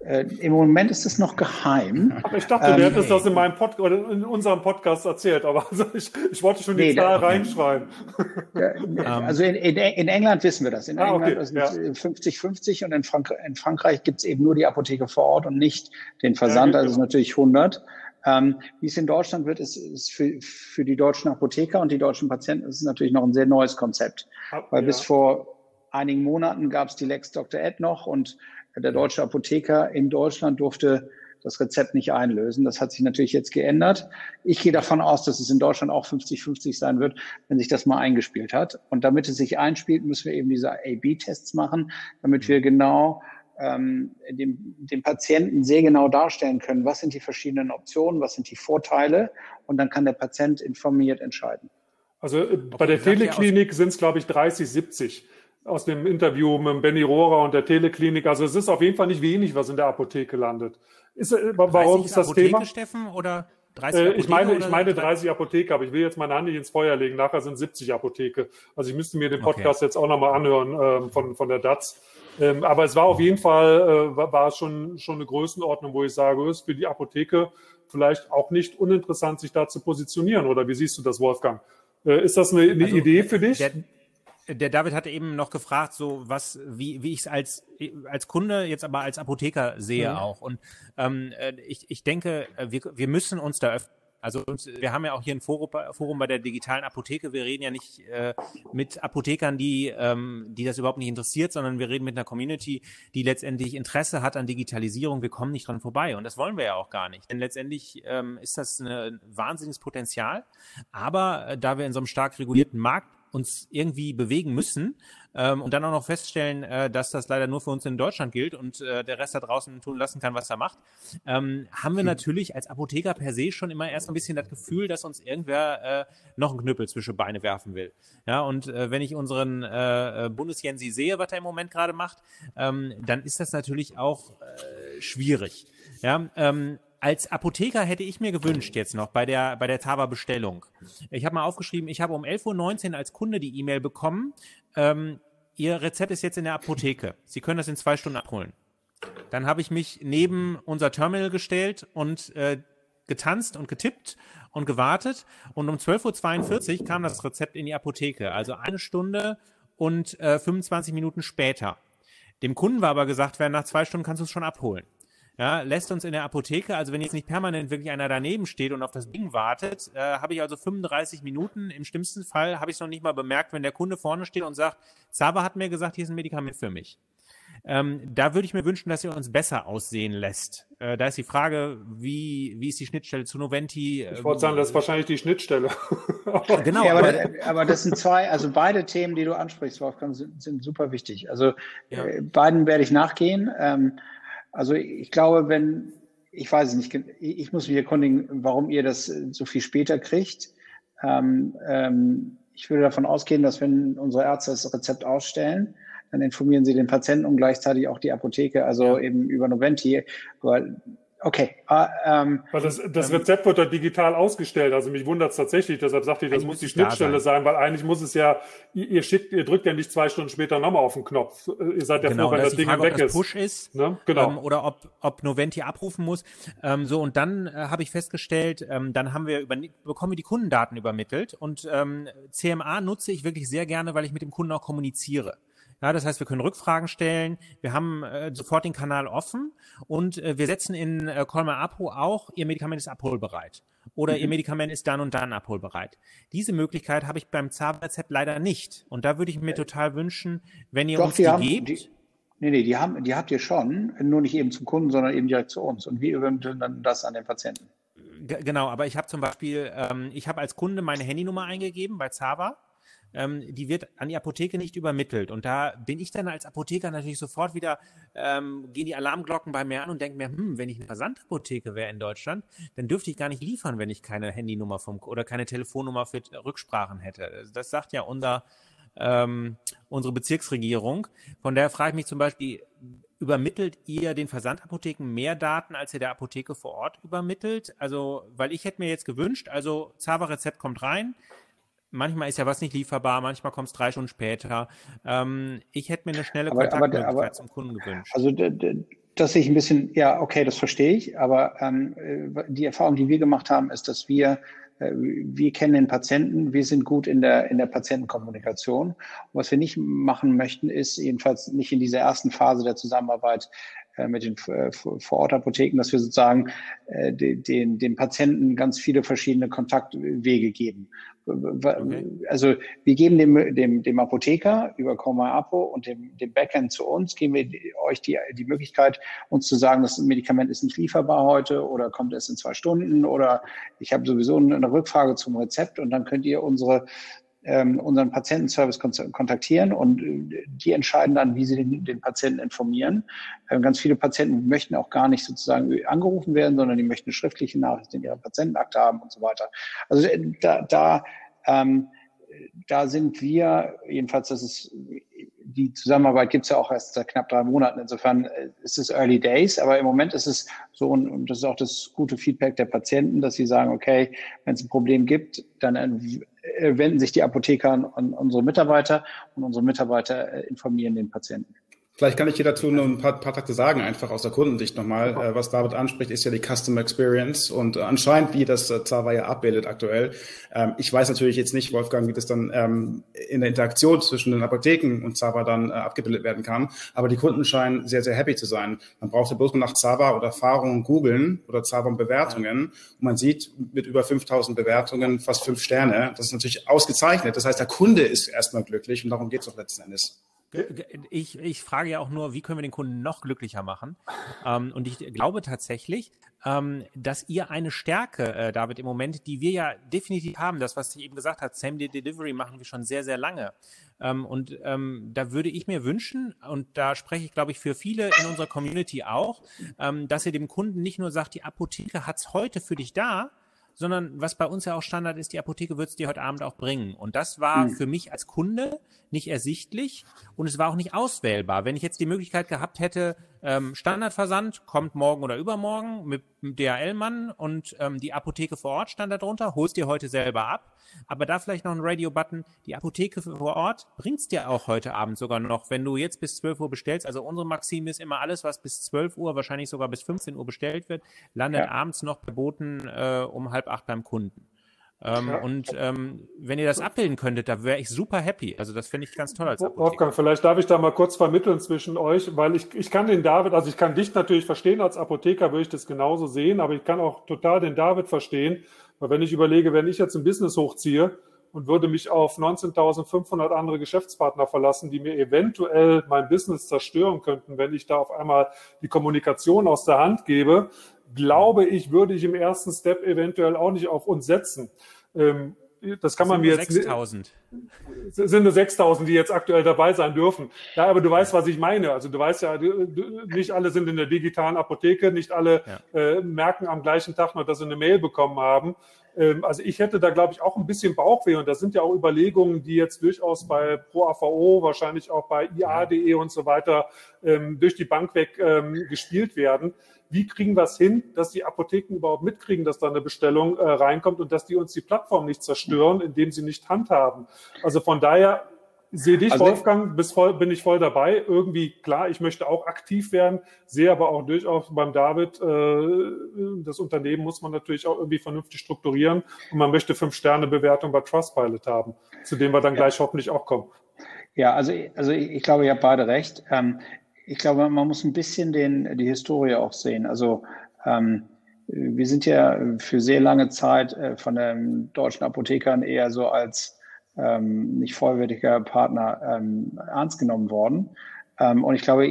Äh, Im Moment ist es noch geheim. Aber ich dachte, ähm, du hättest das in meinem Pod oder in unserem Podcast erzählt, aber also ich, ich wollte schon die nee, Zahl reinschreiben. Ja, also in, in, in, England wissen wir das. In ah, England okay, ist es 50-50 und in, Frank in Frankreich gibt es eben nur die Apotheke vor Ort und nicht den Versand, ja, also ist natürlich 100. Ähm, wie es in Deutschland wird, ist, ist für, für die deutschen Apotheker und die deutschen Patienten ist es natürlich noch ein sehr neues Konzept. Weil ja. bis vor einigen Monaten gab es die Lex Dr. Ed noch und der deutsche Apotheker in Deutschland durfte das Rezept nicht einlösen. Das hat sich natürlich jetzt geändert. Ich gehe davon aus, dass es in Deutschland auch 50-50 sein wird, wenn sich das mal eingespielt hat. Und damit es sich einspielt, müssen wir eben diese A-B-Tests machen, damit wir genau ähm, dem, dem Patienten sehr genau darstellen können, was sind die verschiedenen Optionen, was sind die Vorteile und dann kann der Patient informiert entscheiden. Also äh, bei der Teleklinik sind es, glaube ich, 30, 70 aus dem Interview mit Benny Rohrer und der Teleklinik. Also es ist auf jeden Fall nicht wenig, was in der Apotheke landet. Ist, äh, warum ist das Apotheke, Thema? Steffen, oder 30 äh, ich meine, ich meine 30 Apotheke, aber ich will jetzt meine Hand nicht ins Feuer legen. Nachher sind 70 Apotheke. Also ich müsste mir den Podcast okay. jetzt auch nochmal anhören ähm, von, von der DATS. Ähm, aber es war auf jeden Fall, äh, war, schon, schon eine Größenordnung, wo ich sage, es ist für die Apotheke vielleicht auch nicht uninteressant, sich da zu positionieren. Oder wie siehst du das, Wolfgang? Äh, ist das eine, eine also, Idee für dich? Der, der David hatte eben noch gefragt, so was, wie, wie ich es als, als Kunde, jetzt aber als Apotheker sehe mhm. auch. Und ähm, äh, ich, ich denke, äh, wir, wir müssen uns da öffnen. Also wir haben ja auch hier ein Forum, Forum bei der digitalen Apotheke. Wir reden ja nicht äh, mit Apothekern, die, ähm, die das überhaupt nicht interessiert, sondern wir reden mit einer Community, die letztendlich Interesse hat an Digitalisierung. Wir kommen nicht dran vorbei und das wollen wir ja auch gar nicht. Denn letztendlich ähm, ist das ein wahnsinniges Potenzial. Aber äh, da wir in so einem stark regulierten Markt uns irgendwie bewegen müssen ähm, und dann auch noch feststellen, äh, dass das leider nur für uns in Deutschland gilt und äh, der Rest da draußen tun lassen kann, was er macht, ähm, haben wir hm. natürlich als Apotheker per se schon immer erst ein bisschen das Gefühl, dass uns irgendwer äh, noch einen Knüppel zwischen Beine werfen will. Ja, und äh, wenn ich unseren äh, äh Bundesjensi sehe, was er im Moment gerade macht, ähm, dann ist das natürlich auch äh, schwierig. Ja, ähm, als Apotheker hätte ich mir gewünscht jetzt noch bei der, bei der Tava-Bestellung. Ich habe mal aufgeschrieben, ich habe um 11.19 Uhr als Kunde die E-Mail bekommen, ähm, Ihr Rezept ist jetzt in der Apotheke. Sie können das in zwei Stunden abholen. Dann habe ich mich neben unser Terminal gestellt und äh, getanzt und getippt und gewartet. Und um 12.42 Uhr kam das Rezept in die Apotheke. Also eine Stunde und äh, 25 Minuten später. Dem Kunden war aber gesagt werden, nach zwei Stunden kannst du es schon abholen ja, lässt uns in der Apotheke, also wenn jetzt nicht permanent wirklich einer daneben steht und auf das Ding wartet, äh, habe ich also 35 Minuten, im schlimmsten Fall habe ich es noch nicht mal bemerkt, wenn der Kunde vorne steht und sagt, Zava hat mir gesagt, hier ist ein Medikament für mich. Ähm, da würde ich mir wünschen, dass ihr uns besser aussehen lässt. Äh, da ist die Frage, wie, wie ist die Schnittstelle zu Noventi? Ich wollte sagen, das ist wahrscheinlich die Schnittstelle. genau. Ja, aber, aber, das sind zwei, also beide Themen, die du ansprichst, Wolfgang, sind, sind super wichtig. Also ja. äh, beiden werde ich nachgehen. Ähm, also ich glaube, wenn, ich weiß es nicht, ich muss mich erkundigen, warum ihr das so viel später kriegt. Ähm, ähm, ich würde davon ausgehen, dass wenn unsere Ärzte das Rezept ausstellen, dann informieren sie den Patienten und gleichzeitig auch die Apotheke, also eben über Noventi. Aber Okay. Uh, ähm, weil das, das ähm, Rezept wird da digital ausgestellt. Also mich wundert es tatsächlich. Deshalb sagte ich, das muss die Schnittstelle da sein. sein. weil eigentlich muss es ja, ihr, ihr, schickt, ihr drückt ja nicht zwei Stunden später nochmal auf den Knopf. Ihr seid ja genau, froh, wenn das Ding Frage, weg ob das Push ist, ne? genau. Ähm, oder ob, ob Noventi abrufen muss. Ähm, so und dann äh, habe ich festgestellt, ähm, dann haben wir über, bekommen wir die Kundendaten übermittelt und ähm, CMA nutze ich wirklich sehr gerne, weil ich mit dem Kunden auch kommuniziere. Ja, das heißt, wir können Rückfragen stellen, wir haben äh, sofort den Kanal offen und äh, wir setzen in äh, Colmar Apo auch, Ihr Medikament ist abholbereit oder mhm. Ihr Medikament ist dann und dann abholbereit. Diese Möglichkeit habe ich beim Zahnrezept leider nicht und da würde ich mir total wünschen, wenn ihr Doch, uns die, die gebt. Die, nee, nee, die, haben, die habt ihr schon, nur nicht eben zum Kunden, sondern eben direkt zu uns und wir übermitteln dann das an den Patienten. genau, aber ich habe zum Beispiel, ähm, ich habe als Kunde meine Handynummer eingegeben bei Zava ähm, die wird an die Apotheke nicht übermittelt. Und da bin ich dann als Apotheker natürlich sofort wieder, ähm, gehen die Alarmglocken bei mir an und denke mir, hm, wenn ich eine Versandapotheke wäre in Deutschland, dann dürfte ich gar nicht liefern, wenn ich keine Handynummer vom oder keine Telefonnummer für Rücksprachen hätte. Das sagt ja unser ähm, unsere Bezirksregierung. Von daher frage ich mich zum Beispiel, übermittelt ihr den Versandapotheken mehr Daten, als ihr der Apotheke vor Ort übermittelt? Also, weil ich hätte mir jetzt gewünscht, also Zava-Rezept kommt rein, manchmal ist ja was nicht lieferbar, manchmal kommt es drei Stunden später. Ähm, ich hätte mir eine schnelle aber, Kontaktmöglichkeit aber, aber, zum Kunden gewünscht. Also dass ich ein bisschen, ja, okay, das verstehe ich, aber ähm, äh, die Erfahrung, die wir gemacht haben, ist, dass wir äh, wir kennen den Patienten, wir sind gut in der, in der Patientenkommunikation. Und was wir nicht machen möchten, ist jedenfalls nicht in dieser ersten Phase der Zusammenarbeit mit den Vorortapotheken, dass wir sozusagen den, den Patienten ganz viele verschiedene Kontaktwege geben. Okay. Also wir geben dem, dem, dem Apotheker über Coma Apo und dem, dem Backend zu uns, geben wir euch die, die Möglichkeit, uns zu sagen, das Medikament ist nicht lieferbar heute oder kommt erst in zwei Stunden oder ich habe sowieso eine Rückfrage zum Rezept und dann könnt ihr unsere ähm, unseren Patientenservice kontaktieren und äh, die entscheiden dann, wie sie den, den Patienten informieren. Ähm, ganz viele Patienten möchten auch gar nicht sozusagen angerufen werden, sondern die möchten schriftliche Nachrichten in ihrer Patientenakte haben und so weiter. Also äh, da, da ähm, da sind wir, jedenfalls, das ist, die Zusammenarbeit gibt es ja auch erst seit knapp drei Monaten. Insofern äh, ist es Early Days, aber im Moment ist es so, und das ist auch das gute Feedback der Patienten, dass sie sagen, okay, wenn es ein Problem gibt, dann wenden sich die Apotheker an, an unsere Mitarbeiter und unsere Mitarbeiter äh, informieren den Patienten. Vielleicht kann ich hier dazu nur ein paar, paar Takte sagen, einfach aus der Kundensicht nochmal. Äh, was David anspricht, ist ja die Customer Experience und äh, anscheinend, wie das äh, Zava ja abbildet aktuell. Ähm, ich weiß natürlich jetzt nicht, Wolfgang, wie das dann ähm, in der Interaktion zwischen den Apotheken und Zava dann äh, abgebildet werden kann. Aber die Kunden scheinen sehr, sehr happy zu sein. Man braucht ja bloß mal nach Zava oder Erfahrungen googeln oder Zava und Bewertungen. Und man sieht mit über 5000 Bewertungen fast fünf Sterne. Das ist natürlich ausgezeichnet. Das heißt, der Kunde ist erstmal glücklich und darum geht es auch letzten Endes. Ich, ich frage ja auch nur, wie können wir den Kunden noch glücklicher machen? Ähm, und ich glaube tatsächlich, ähm, dass ihr eine Stärke, äh, David, im Moment, die wir ja definitiv haben, das, was ich eben gesagt habe, Same-Day Delivery machen wir schon sehr, sehr lange. Ähm, und da würde ich mir wünschen, und da spreche ich, glaube ich, für viele in unserer Community auch, dass ihr dem Kunden nicht nur sagt, die Apotheke hat's heute für dich da, sondern was bei uns ja auch Standard ist, die Apotheke wird es dir heute Abend auch bringen. Und das war mhm. für mich als Kunde nicht ersichtlich und es war auch nicht auswählbar. Wenn ich jetzt die Möglichkeit gehabt hätte, ähm, Standardversand kommt morgen oder übermorgen mit dem DHL-Mann und ähm, die Apotheke vor Ort stand da drunter, holst dir heute selber ab. Aber da vielleicht noch ein Radio-Button, die Apotheke vor Ort bringt's dir auch heute Abend sogar noch, wenn du jetzt bis 12 Uhr bestellst. Also unsere Maxime ist immer alles, was bis 12 Uhr, wahrscheinlich sogar bis 15 Uhr bestellt wird, landet ja. abends noch bei Boten äh, um halb acht beim Kunden. Ähm, ja. Und ähm, wenn ihr das abbilden könntet, da wäre ich super happy. Also das finde ich ganz toll als Apotheker. Wolfgang, vielleicht darf ich da mal kurz vermitteln zwischen euch, weil ich, ich kann den David, also ich kann dich natürlich verstehen als Apotheker, würde ich das genauso sehen, aber ich kann auch total den David verstehen, weil wenn ich überlege, wenn ich jetzt ein Business hochziehe und würde mich auf 19.500 andere Geschäftspartner verlassen, die mir eventuell mein Business zerstören könnten, wenn ich da auf einmal die Kommunikation aus der Hand gebe, glaube ich, würde ich im ersten Step eventuell auch nicht auf uns setzen. Ähm, das kann man mir jetzt. 6000. Sind nur 6000, die jetzt aktuell dabei sein dürfen. Ja, aber du weißt, was ich meine. Also du weißt ja, nicht alle sind in der digitalen Apotheke, nicht alle ja. äh, merken am gleichen Tag noch, dass sie eine Mail bekommen haben. Ähm, also ich hätte da, glaube ich, auch ein bisschen Bauchweh. Und das sind ja auch Überlegungen, die jetzt durchaus bei ProAVO, wahrscheinlich auch bei IA.de und so weiter ähm, durch die Bank weg ähm, gespielt werden wie kriegen wir es hin, dass die Apotheken überhaupt mitkriegen, dass da eine Bestellung äh, reinkommt und dass die uns die Plattform nicht zerstören, indem sie nicht handhaben. Also von daher sehe dich, also Wolfgang, bis voll, bin ich voll dabei. Irgendwie, klar, ich möchte auch aktiv werden, sehe aber auch durchaus beim David, äh, das Unternehmen muss man natürlich auch irgendwie vernünftig strukturieren und man möchte Fünf-Sterne-Bewertung bei Trustpilot haben, zu dem wir dann ja. gleich hoffentlich auch kommen. Ja, also, also ich glaube, ihr habt beide recht. Ähm, ich glaube, man muss ein bisschen den, die Historie auch sehen. Also ähm, wir sind ja für sehr lange Zeit äh, von den deutschen Apothekern eher so als ähm, nicht vollwertiger Partner ähm, ernst genommen worden. Ähm, und ich glaube,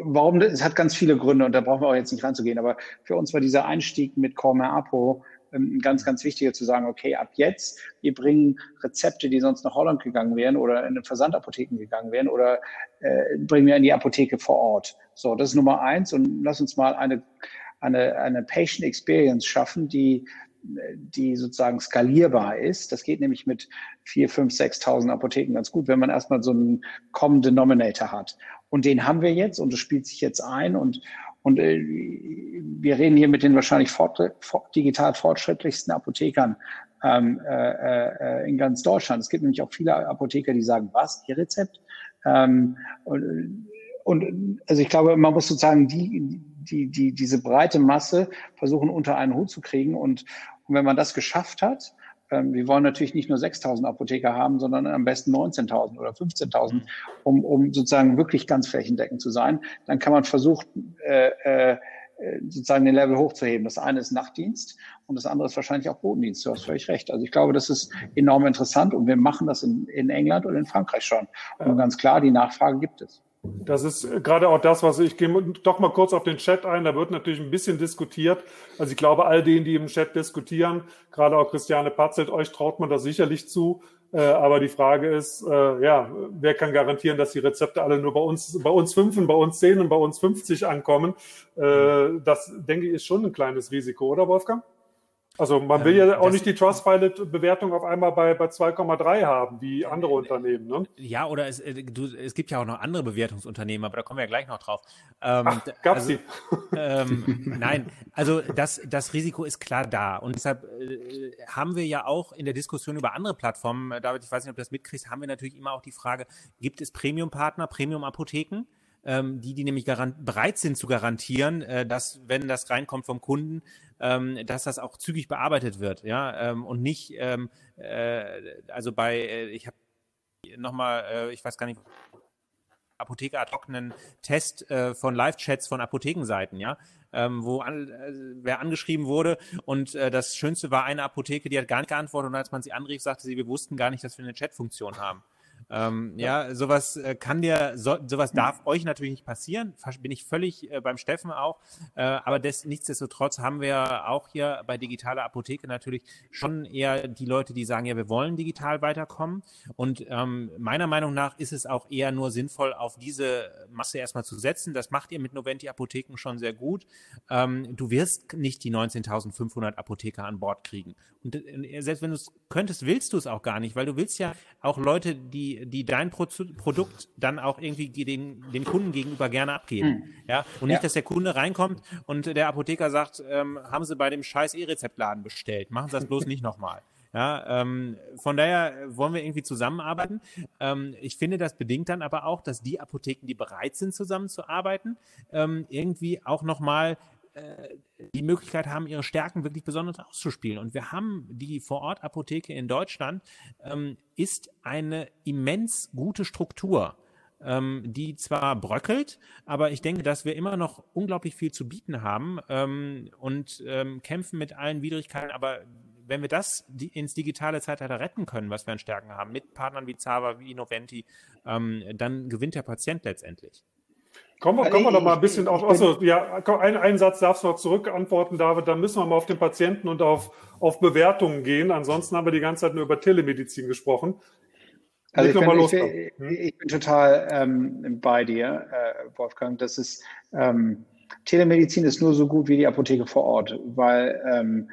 warum, es hat ganz viele Gründe und da brauchen wir auch jetzt nicht reinzugehen, aber für uns war dieser Einstieg mit Cormer Apo ähm, ganz, ganz wichtiger zu sagen, okay, ab jetzt, wir bringen Rezepte, die sonst nach Holland gegangen wären oder in den Versandapotheken gegangen wären oder äh, bringen wir in die Apotheke vor Ort. So, das ist Nummer eins und lass uns mal eine, eine, eine Patient Experience schaffen, die die sozusagen skalierbar ist. Das geht nämlich mit vier, fünf, 6.000 Apotheken ganz gut, wenn man erstmal so einen Common Denominator hat. Und den haben wir jetzt und es spielt sich jetzt ein und und äh, wir reden hier mit den wahrscheinlich fort, fort, digital fortschrittlichsten Apothekern ähm, äh, äh, in ganz Deutschland. Es gibt nämlich auch viele Apotheker, die sagen, was, ihr Rezept? Ähm, und, und also ich glaube, man muss sozusagen die, die, die, diese breite Masse versuchen unter einen Hut zu kriegen. Und, und wenn man das geschafft hat, wir wollen natürlich nicht nur 6.000 Apotheker haben, sondern am besten 19.000 oder 15.000, um, um sozusagen wirklich ganz flächendeckend zu sein. Dann kann man versuchen, äh, äh, sozusagen den Level hochzuheben. Das eine ist Nachtdienst und das andere ist wahrscheinlich auch Bodendienst. Du hast völlig recht. Also ich glaube, das ist enorm interessant und wir machen das in, in England und in Frankreich schon. Und ganz klar, die Nachfrage gibt es. Das ist gerade auch das, was ich gehe doch mal kurz auf den Chat ein. Da wird natürlich ein bisschen diskutiert. Also ich glaube, all denen, die im Chat diskutieren, gerade auch Christiane Patzelt, euch traut man das sicherlich zu. Äh, aber die Frage ist, äh, ja, wer kann garantieren, dass die Rezepte alle nur bei uns, bei uns fünf und bei uns zehn und bei uns 50 ankommen? Äh, das denke ich ist schon ein kleines Risiko, oder Wolfgang? Also man will ja ähm, auch nicht die Trustpilot-Bewertung auf einmal bei, bei 2,3 haben, wie andere Unternehmen. Ne? Ja, oder es, äh, du, es gibt ja auch noch andere Bewertungsunternehmen, aber da kommen wir ja gleich noch drauf. Ähm, Ach, gab's also, die? Ähm, nein, also das, das Risiko ist klar da. Und deshalb äh, haben wir ja auch in der Diskussion über andere Plattformen, äh, David, ich weiß nicht, ob du das mitkriegst, haben wir natürlich immer auch die Frage, gibt es Premium-Partner, Premium-Apotheken? ähm, die, die nämlich bereit sind zu garantieren, äh, dass, wenn das reinkommt vom Kunden, ähm, dass das auch zügig bearbeitet wird, ja, ähm, und nicht, ähm, äh, also bei, äh, ich habe nochmal, äh, ich weiß gar nicht, Apotheker ad hoc einen Test äh, von Live-Chats von Apothekenseiten, ja, ähm, wo an, äh, wer angeschrieben wurde und äh, das Schönste war eine Apotheke, die hat gar nicht geantwortet und als man sie anrief, sagte sie, wir wussten gar nicht, dass wir eine Chatfunktion haben. Ähm, ja. ja, sowas äh, kann dir, so, sowas darf euch natürlich nicht passieren. Bin ich völlig äh, beim Steffen auch. Äh, aber des, nichtsdestotrotz haben wir auch hier bei digitaler Apotheke natürlich schon eher die Leute, die sagen, ja, wir wollen digital weiterkommen. Und ähm, meiner Meinung nach ist es auch eher nur sinnvoll, auf diese Masse erstmal zu setzen. Das macht ihr mit Noventi Apotheken schon sehr gut. Ähm, du wirst nicht die 19.500 Apotheker an Bord kriegen. Und äh, selbst wenn du es könntest, willst du es auch gar nicht, weil du willst ja auch Leute, die die, dein Pro Produkt dann auch irgendwie den, den Kunden gegenüber gerne abgeben. Mhm. Ja, und nicht, ja. dass der Kunde reinkommt und der Apotheker sagt, ähm, haben Sie bei dem scheiß E-Rezeptladen bestellt, machen Sie das bloß nicht nochmal. Ja, ähm, von daher wollen wir irgendwie zusammenarbeiten. Ähm, ich finde, das bedingt dann aber auch, dass die Apotheken, die bereit sind, zusammenzuarbeiten, ähm, irgendwie auch nochmal die Möglichkeit haben, ihre Stärken wirklich besonders auszuspielen. Und wir haben die Vorortapotheke in Deutschland, ähm, ist eine immens gute Struktur ähm, die zwar bröckelt, aber ich denke, dass wir immer noch unglaublich viel zu bieten haben ähm, und ähm, kämpfen mit allen Widrigkeiten. Aber wenn wir das ins digitale Zeitalter retten können, was wir an Stärken haben, mit Partnern wie Zava, wie Innoventi, ähm, dann gewinnt der Patient letztendlich. Kommen wir, kommen wir noch mal ein bisschen auf, also, ja, ein, einen Satz darfst du noch zurückantworten, David, dann müssen wir mal auf den Patienten und auf, auf Bewertungen gehen. Ansonsten haben wir die ganze Zeit nur über Telemedizin gesprochen. Also ich bin, ich, bin, ich bin, total ähm, bei dir, äh, Wolfgang. Das ist ähm, Telemedizin ist nur so gut wie die Apotheke vor Ort, weil ähm,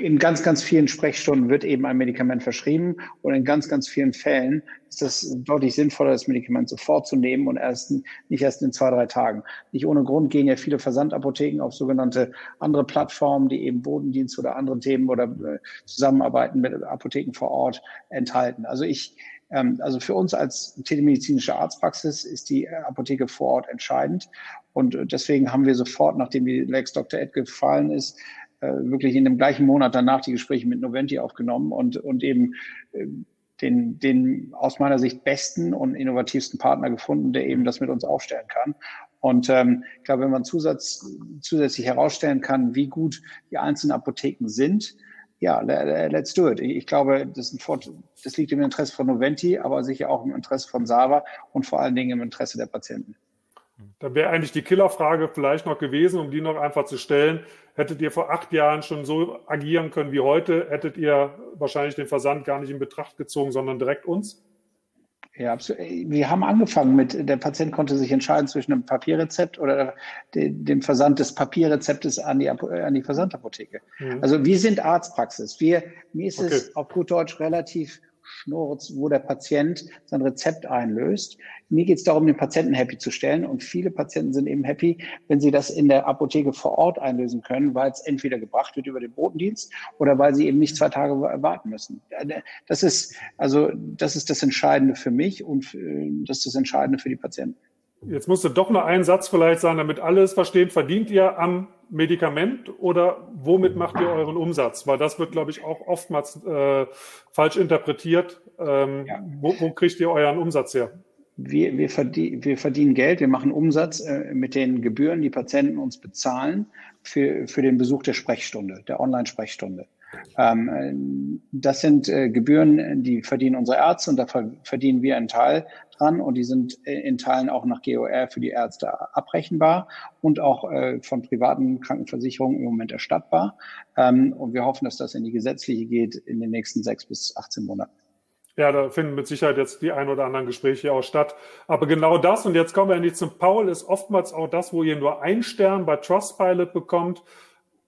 in ganz, ganz vielen Sprechstunden wird eben ein Medikament verschrieben und in ganz, ganz vielen Fällen ist das deutlich sinnvoller, das Medikament sofort zu nehmen und erst nicht erst in zwei, drei Tagen. Nicht ohne Grund gehen ja viele Versandapotheken auf sogenannte andere Plattformen, die eben Bodendienst oder andere Themen oder äh, Zusammenarbeiten mit Apotheken vor Ort enthalten. Also ich, ähm, also für uns als telemedizinische Arztpraxis ist die Apotheke vor Ort entscheidend. Und äh, deswegen haben wir sofort, nachdem die Lex Dr. Ed gefallen ist, äh, wirklich in dem gleichen Monat danach die Gespräche mit Noventi aufgenommen und, und eben äh, den, den aus meiner Sicht besten und innovativsten Partner gefunden, der eben das mit uns aufstellen kann. Und ähm, ich glaube, wenn man Zusatz, zusätzlich herausstellen kann, wie gut die einzelnen Apotheken sind, ja, let's do it. Ich glaube, das, das liegt im Interesse von Noventi, aber sicher auch im Interesse von Sava und vor allen Dingen im Interesse der Patienten. Dann wäre eigentlich die Killerfrage vielleicht noch gewesen, um die noch einfach zu stellen. Hättet ihr vor acht Jahren schon so agieren können wie heute, hättet ihr wahrscheinlich den Versand gar nicht in Betracht gezogen, sondern direkt uns? Ja, absolut. Wir haben angefangen mit, der Patient konnte sich entscheiden zwischen einem Papierrezept oder dem Versand des Papierrezeptes an die, an die Versandapotheke. Mhm. Also wir sind Arztpraxis. Wir, mir ist okay. es auf gut Deutsch relativ Schnurz, wo der Patient sein Rezept einlöst. Mir geht es darum, den Patienten happy zu stellen. Und viele Patienten sind eben happy, wenn sie das in der Apotheke vor Ort einlösen können, weil es entweder gebracht wird über den Botendienst oder weil sie eben nicht zwei Tage warten müssen. Das ist, also, das ist das Entscheidende für mich und äh, das ist das Entscheidende für die Patienten. Jetzt musste doch noch ein Satz vielleicht sagen, damit alle es verstehen. Verdient ihr am Medikament oder womit macht ihr euren Umsatz? Weil das wird, glaube ich, auch oftmals äh, falsch interpretiert. Ähm, ja. wo, wo kriegt ihr euren Umsatz her? Wir, wir, verdien, wir verdienen Geld, wir machen Umsatz äh, mit den Gebühren, die Patienten uns bezahlen für, für den Besuch der Sprechstunde, der Online-Sprechstunde. Ähm, das sind äh, Gebühren, die verdienen unsere Ärzte und da verdienen wir einen Teil dran und die sind in Teilen auch nach GOR für die Ärzte abrechenbar und auch äh, von privaten Krankenversicherungen im Moment erstattbar. Ähm, und wir hoffen, dass das in die gesetzliche geht in den nächsten sechs bis 18 Monaten. Ja, da finden mit Sicherheit jetzt die ein oder anderen Gespräche auch statt. Aber genau das, und jetzt kommen wir endlich zum Paul, ist oftmals auch das, wo ihr nur einen Stern bei Trustpilot bekommt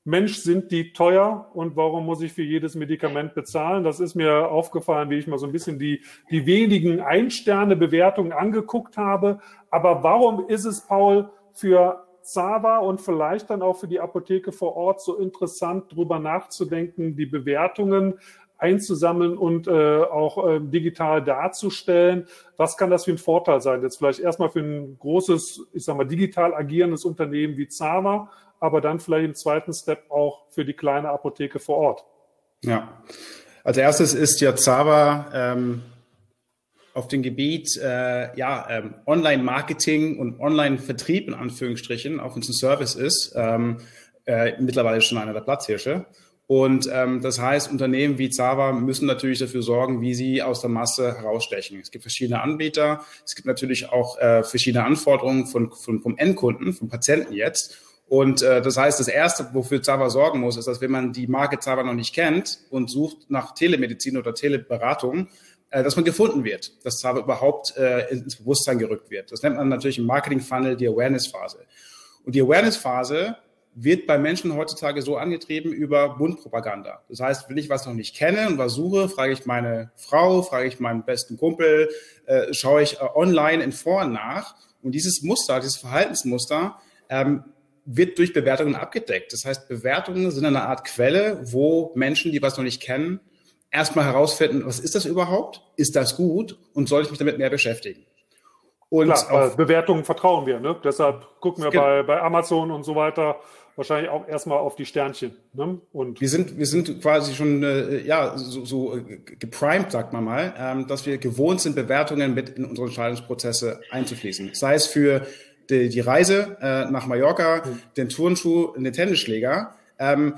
Mensch, sind die teuer und warum muss ich für jedes Medikament bezahlen? Das ist mir aufgefallen, wie ich mal so ein bisschen die, die wenigen Ein-Sterne-Bewertungen angeguckt habe. Aber warum ist es, Paul, für Zava und vielleicht dann auch für die Apotheke vor Ort so interessant, darüber nachzudenken, die Bewertungen einzusammeln und äh, auch äh, digital darzustellen. Was kann das für ein Vorteil sein? Jetzt vielleicht erstmal für ein großes, ich sag mal, digital agierendes Unternehmen wie Zava, aber dann vielleicht im zweiten Step auch für die kleine Apotheke vor Ort. Ja, als erstes ist ja Zava ähm, auf dem Gebiet äh, ja, ähm, Online-Marketing und Online-Vertrieb in Anführungsstrichen, auch wenn es ein Service ist, ähm, äh, mittlerweile schon einer der Platzhirsche. Und ähm, das heißt, Unternehmen wie Zava müssen natürlich dafür sorgen, wie sie aus der Masse herausstechen. Es gibt verschiedene Anbieter, es gibt natürlich auch äh, verschiedene Anforderungen von, von, vom Endkunden, vom Patienten jetzt. Und äh, das heißt, das Erste, wofür Zava sorgen muss, ist, dass wenn man die Marke Zava noch nicht kennt und sucht nach Telemedizin oder Teleberatung, äh, dass man gefunden wird, dass Zava überhaupt äh, ins Bewusstsein gerückt wird. Das nennt man natürlich im Marketing-Funnel die Awareness-Phase. Und die Awareness-Phase wird bei Menschen heutzutage so angetrieben über Bundpropaganda. Das heißt, will ich was noch nicht kenne und was suche, frage ich meine Frau, frage ich meinen besten Kumpel, äh, schaue ich äh, online in Foren nach. Und dieses Muster, dieses Verhaltensmuster ähm, wird durch Bewertungen abgedeckt. Das heißt, Bewertungen sind eine Art Quelle, wo Menschen, die was noch nicht kennen, erstmal herausfinden, was ist das überhaupt? Ist das gut? Und soll ich mich damit mehr beschäftigen? Und Klar, Bewertungen vertrauen wir. Ne? Deshalb gucken wir bei, bei Amazon und so weiter wahrscheinlich auch erstmal auf die Sternchen. Ne? Und wir sind, wir sind quasi schon äh, ja so, so äh, geprimed, sagt man mal, ähm, dass wir gewohnt sind, Bewertungen mit in unsere Entscheidungsprozesse einzufließen. Sei es für die, die Reise äh, nach Mallorca, mhm. den Turnschuh, den Tennisschläger. Ähm,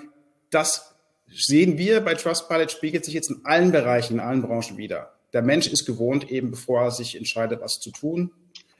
das sehen wir bei Trustpilot, spiegelt sich jetzt in allen Bereichen, in allen Branchen wieder. Der Mensch ist gewohnt, eben bevor er sich entscheidet, was zu tun,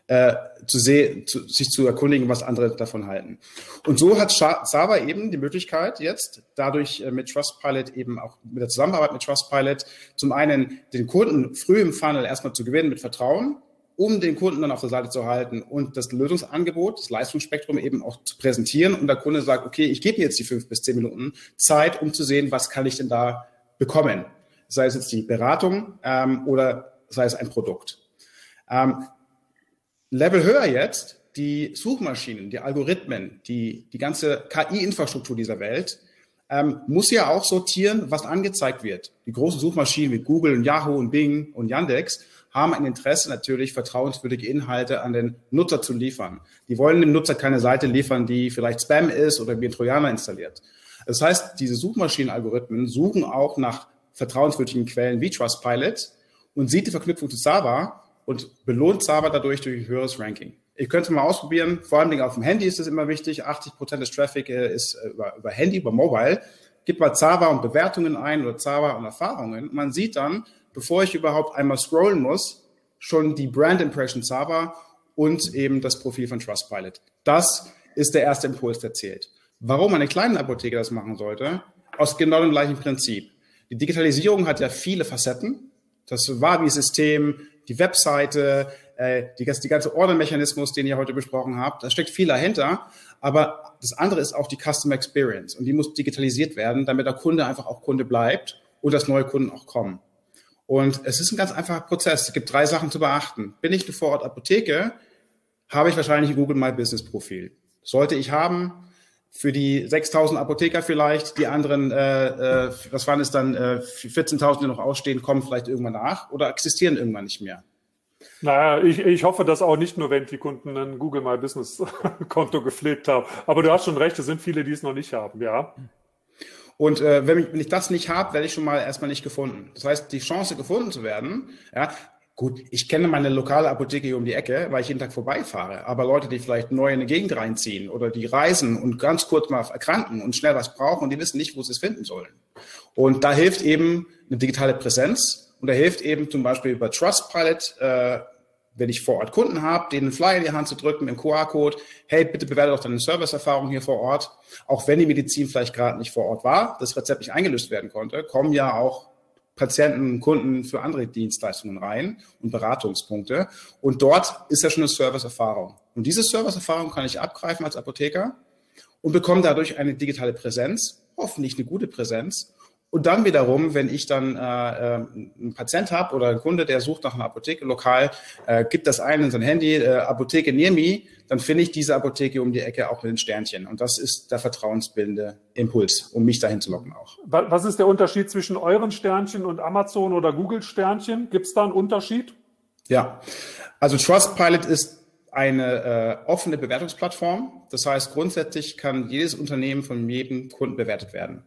äh, zu sehen, zu, sich zu erkundigen, was andere davon halten. Und so hat Sava eben die Möglichkeit jetzt, dadurch äh, mit Trustpilot eben auch mit der Zusammenarbeit mit Trustpilot, zum einen den Kunden früh im Funnel erstmal zu gewinnen mit Vertrauen, um den Kunden dann auf der Seite zu halten und das Lösungsangebot, das Leistungsspektrum eben auch zu präsentieren und der Kunde sagt, okay, ich gebe mir jetzt die fünf bis zehn Minuten Zeit, um zu sehen, was kann ich denn da bekommen. Sei es jetzt die Beratung ähm, oder sei es ein Produkt. Ähm, Level höher jetzt, die Suchmaschinen, die Algorithmen, die, die ganze KI-Infrastruktur dieser Welt, ähm, muss ja auch sortieren, was angezeigt wird. Die großen Suchmaschinen wie Google und Yahoo und Bing und Yandex haben ein Interesse natürlich, vertrauenswürdige Inhalte an den Nutzer zu liefern. Die wollen dem Nutzer keine Seite liefern, die vielleicht Spam ist oder wie ein Trojaner installiert. Das heißt, diese Suchmaschinenalgorithmen suchen auch nach vertrauenswürdigen Quellen wie Trustpilot und sieht die Verknüpfung zu Sava und belohnt Sava dadurch durch ein höheres Ranking. Ich könnte mal ausprobieren, vor allem auf dem Handy ist das immer wichtig. 80 Prozent des Traffic äh, ist äh, über, über Handy, über Mobile. Gib mal Zava und Bewertungen ein oder Zava und Erfahrungen. Man sieht dann, bevor ich überhaupt einmal scrollen muss, schon die Brand Impression Server und eben das Profil von Trustpilot. Das ist der erste Impuls, der zählt. Warum eine kleine Apotheke das machen sollte? Aus genau dem gleichen Prinzip. Die Digitalisierung hat ja viele Facetten. Das Wabi-System, die Webseite, äh, die, die ganze Order-Mechanismus, den ihr heute besprochen habt, da steckt viel dahinter. Aber das andere ist auch die Customer Experience und die muss digitalisiert werden, damit der Kunde einfach auch Kunde bleibt und dass neue Kunden auch kommen. Und es ist ein ganz einfacher Prozess. Es gibt drei Sachen zu beachten. Bin ich eine Vorort-Apotheke, habe ich wahrscheinlich ein Google My Business Profil. Sollte ich haben, für die 6000 Apotheker vielleicht, die anderen, äh, äh, was waren es dann, äh, 14.000, die noch ausstehen, kommen vielleicht irgendwann nach oder existieren irgendwann nicht mehr. Naja, ich, ich hoffe, dass auch nicht nur wenn die Kunden ein Google My Business Konto gepflegt haben. Aber du hast schon recht, es sind viele, die es noch nicht haben, ja. Und äh, wenn, ich, wenn ich das nicht habe, werde ich schon mal erstmal nicht gefunden. Das heißt, die Chance gefunden zu werden, ja, gut, ich kenne meine lokale Apotheke hier um die Ecke, weil ich jeden Tag vorbeifahre. Aber Leute, die vielleicht neu in eine Gegend reinziehen oder die reisen und ganz kurz mal erkranken und schnell was brauchen, die wissen nicht, wo sie es finden sollen. Und da hilft eben eine digitale Präsenz und da hilft eben zum Beispiel über Trustpilot äh, wenn ich vor Ort Kunden habe, denen einen Flyer in die Hand zu drücken mit dem QR-Code, hey, bitte bewerte doch deine Serviceerfahrung hier vor Ort. Auch wenn die Medizin vielleicht gerade nicht vor Ort war, das Rezept nicht eingelöst werden konnte, kommen ja auch Patienten, Kunden für andere Dienstleistungen rein und Beratungspunkte. Und dort ist ja schon eine Serviceerfahrung. Und diese Serviceerfahrung kann ich abgreifen als Apotheker und bekomme dadurch eine digitale Präsenz, hoffentlich eine gute Präsenz und dann wiederum, wenn ich dann äh, äh, einen Patient habe oder einen Kunde, der sucht nach einer Apotheke lokal, äh, gibt das ein in sein Handy, äh, Apotheke near me, dann finde ich diese Apotheke um die Ecke auch mit den Sternchen. Und das ist der vertrauensbildende Impuls, um mich dahin zu locken auch. Was ist der Unterschied zwischen euren Sternchen und Amazon oder Google Sternchen? Gibt es da einen Unterschied? Ja, also Trustpilot ist eine äh, offene Bewertungsplattform. Das heißt, grundsätzlich kann jedes Unternehmen von jedem Kunden bewertet werden.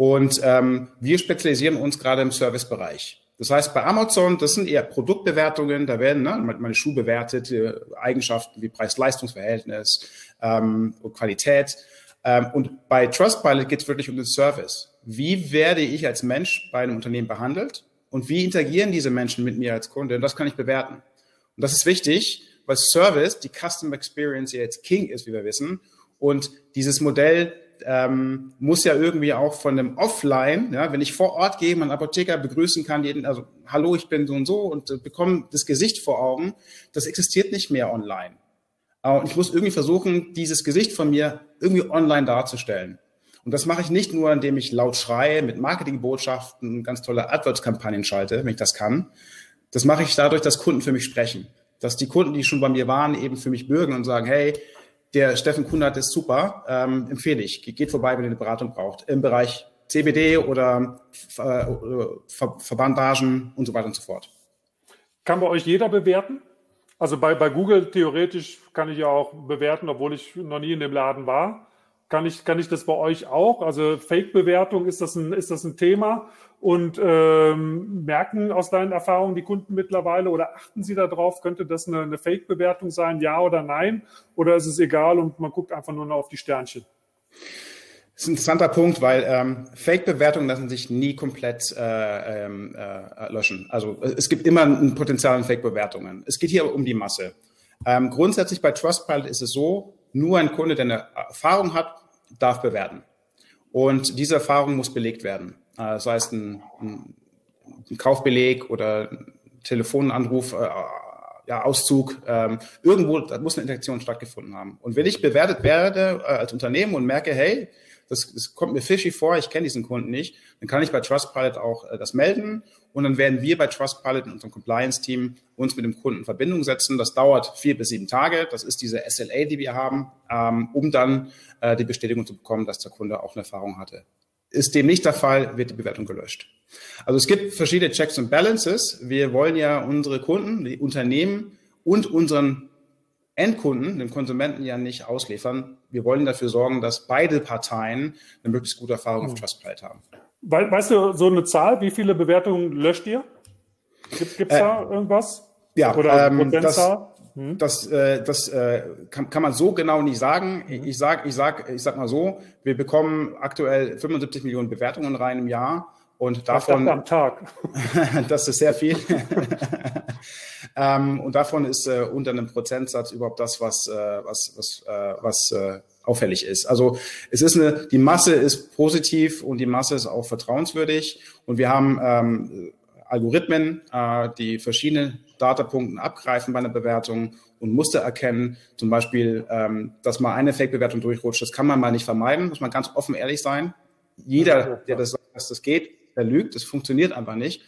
Und ähm, wir spezialisieren uns gerade im Servicebereich. Das heißt, bei Amazon, das sind eher Produktbewertungen, da werden ne, meine Schuhe bewertet, äh, Eigenschaften wie Preis-Leistungs-Verhältnis ähm, und Qualität. Ähm, und bei Trustpilot geht es wirklich um den Service. Wie werde ich als Mensch bei einem Unternehmen behandelt und wie interagieren diese Menschen mit mir als Kunde? Und das kann ich bewerten. Und das ist wichtig, weil Service, die Custom Experience jetzt King ist, wie wir wissen. Und dieses Modell ähm, muss ja irgendwie auch von dem Offline, ja, wenn ich vor Ort gehe, meinen Apotheker begrüßen kann, jeden, also hallo, ich bin so und so und äh, bekomme das Gesicht vor Augen, das existiert nicht mehr online. Äh, und ich muss irgendwie versuchen, dieses Gesicht von mir irgendwie online darzustellen. Und das mache ich nicht nur, indem ich laut schreie, mit Marketingbotschaften, ganz tolle AdWords-Kampagnen schalte, wenn ich das kann. Das mache ich dadurch, dass Kunden für mich sprechen. Dass die Kunden, die schon bei mir waren, eben für mich bürgen und sagen, hey, der Steffen Kunert ist super, ähm, empfehle ich. Geht vorbei, wenn ihr eine Beratung braucht. Im Bereich CBD oder äh, Ver Verbandagen und so weiter und so fort. Kann bei euch jeder bewerten? Also bei, bei Google theoretisch kann ich ja auch bewerten, obwohl ich noch nie in dem Laden war. Kann ich, kann ich das bei euch auch? Also Fake-Bewertung, ist das ein, ist das ein Thema? Und ähm, merken aus deinen Erfahrungen die Kunden mittlerweile oder achten sie darauf, könnte das eine, eine Fake-Bewertung sein, ja oder nein? Oder ist es egal und man guckt einfach nur noch auf die Sternchen? Das ist ein interessanter Punkt, weil ähm, Fake-Bewertungen lassen sich nie komplett äh, ähm, äh, löschen. Also es gibt immer ein Potenzial in Fake-Bewertungen. Es geht hier um die Masse. Ähm, grundsätzlich bei Trustpilot ist es so, nur ein Kunde, der eine Erfahrung hat, darf bewerten. Und diese Erfahrung muss belegt werden. Äh, sei es ein, ein, Kaufbeleg oder Telefonanruf, äh, ja, Auszug, ähm, irgendwo, da muss eine Interaktion stattgefunden haben. Und wenn ich bewertet werde äh, als Unternehmen und merke, hey, das, das kommt mir fishy vor, ich kenne diesen Kunden nicht, dann kann ich bei Trustpilot auch äh, das melden und dann werden wir bei Trustpilot in unserem Compliance-Team uns mit dem Kunden in Verbindung setzen. Das dauert vier bis sieben Tage. Das ist diese SLA, die wir haben, ähm, um dann äh, die Bestätigung zu bekommen, dass der Kunde auch eine Erfahrung hatte. Ist dem nicht der Fall, wird die Bewertung gelöscht. Also es gibt verschiedene Checks und Balances. Wir wollen ja unsere Kunden, die Unternehmen und unseren Endkunden, den Konsumenten ja nicht ausliefern. Wir wollen dafür sorgen, dass beide Parteien eine möglichst gute Erfahrung auf hm. Trustpilot haben. Weißt du so eine Zahl, wie viele Bewertungen löscht ihr? Gibt es äh, da irgendwas? Ja, Oder ähm, Prozentzahl? Hm? Das, äh, das äh, kann, kann man so genau nicht sagen. Mhm. Ich sag, ich sag, ich sag mal so: Wir bekommen aktuell 75 Millionen Bewertungen rein im Jahr Und davon. am Tag. das ist sehr viel. ähm, und davon ist äh, unter einem Prozentsatz überhaupt das, was, äh, was, was, äh, was äh, auffällig ist. Also es ist eine, die Masse ist positiv und die Masse ist auch vertrauenswürdig. Und wir haben ähm, Algorithmen, äh, die verschiedene Datapunkten abgreifen bei einer Bewertung und Muster erkennen. Zum Beispiel, ähm, dass mal eine Fake-Bewertung durchrutscht, das kann man mal nicht vermeiden, muss man ganz offen ehrlich sein. Jeder, der das sagt, dass das geht, der lügt, das funktioniert einfach nicht.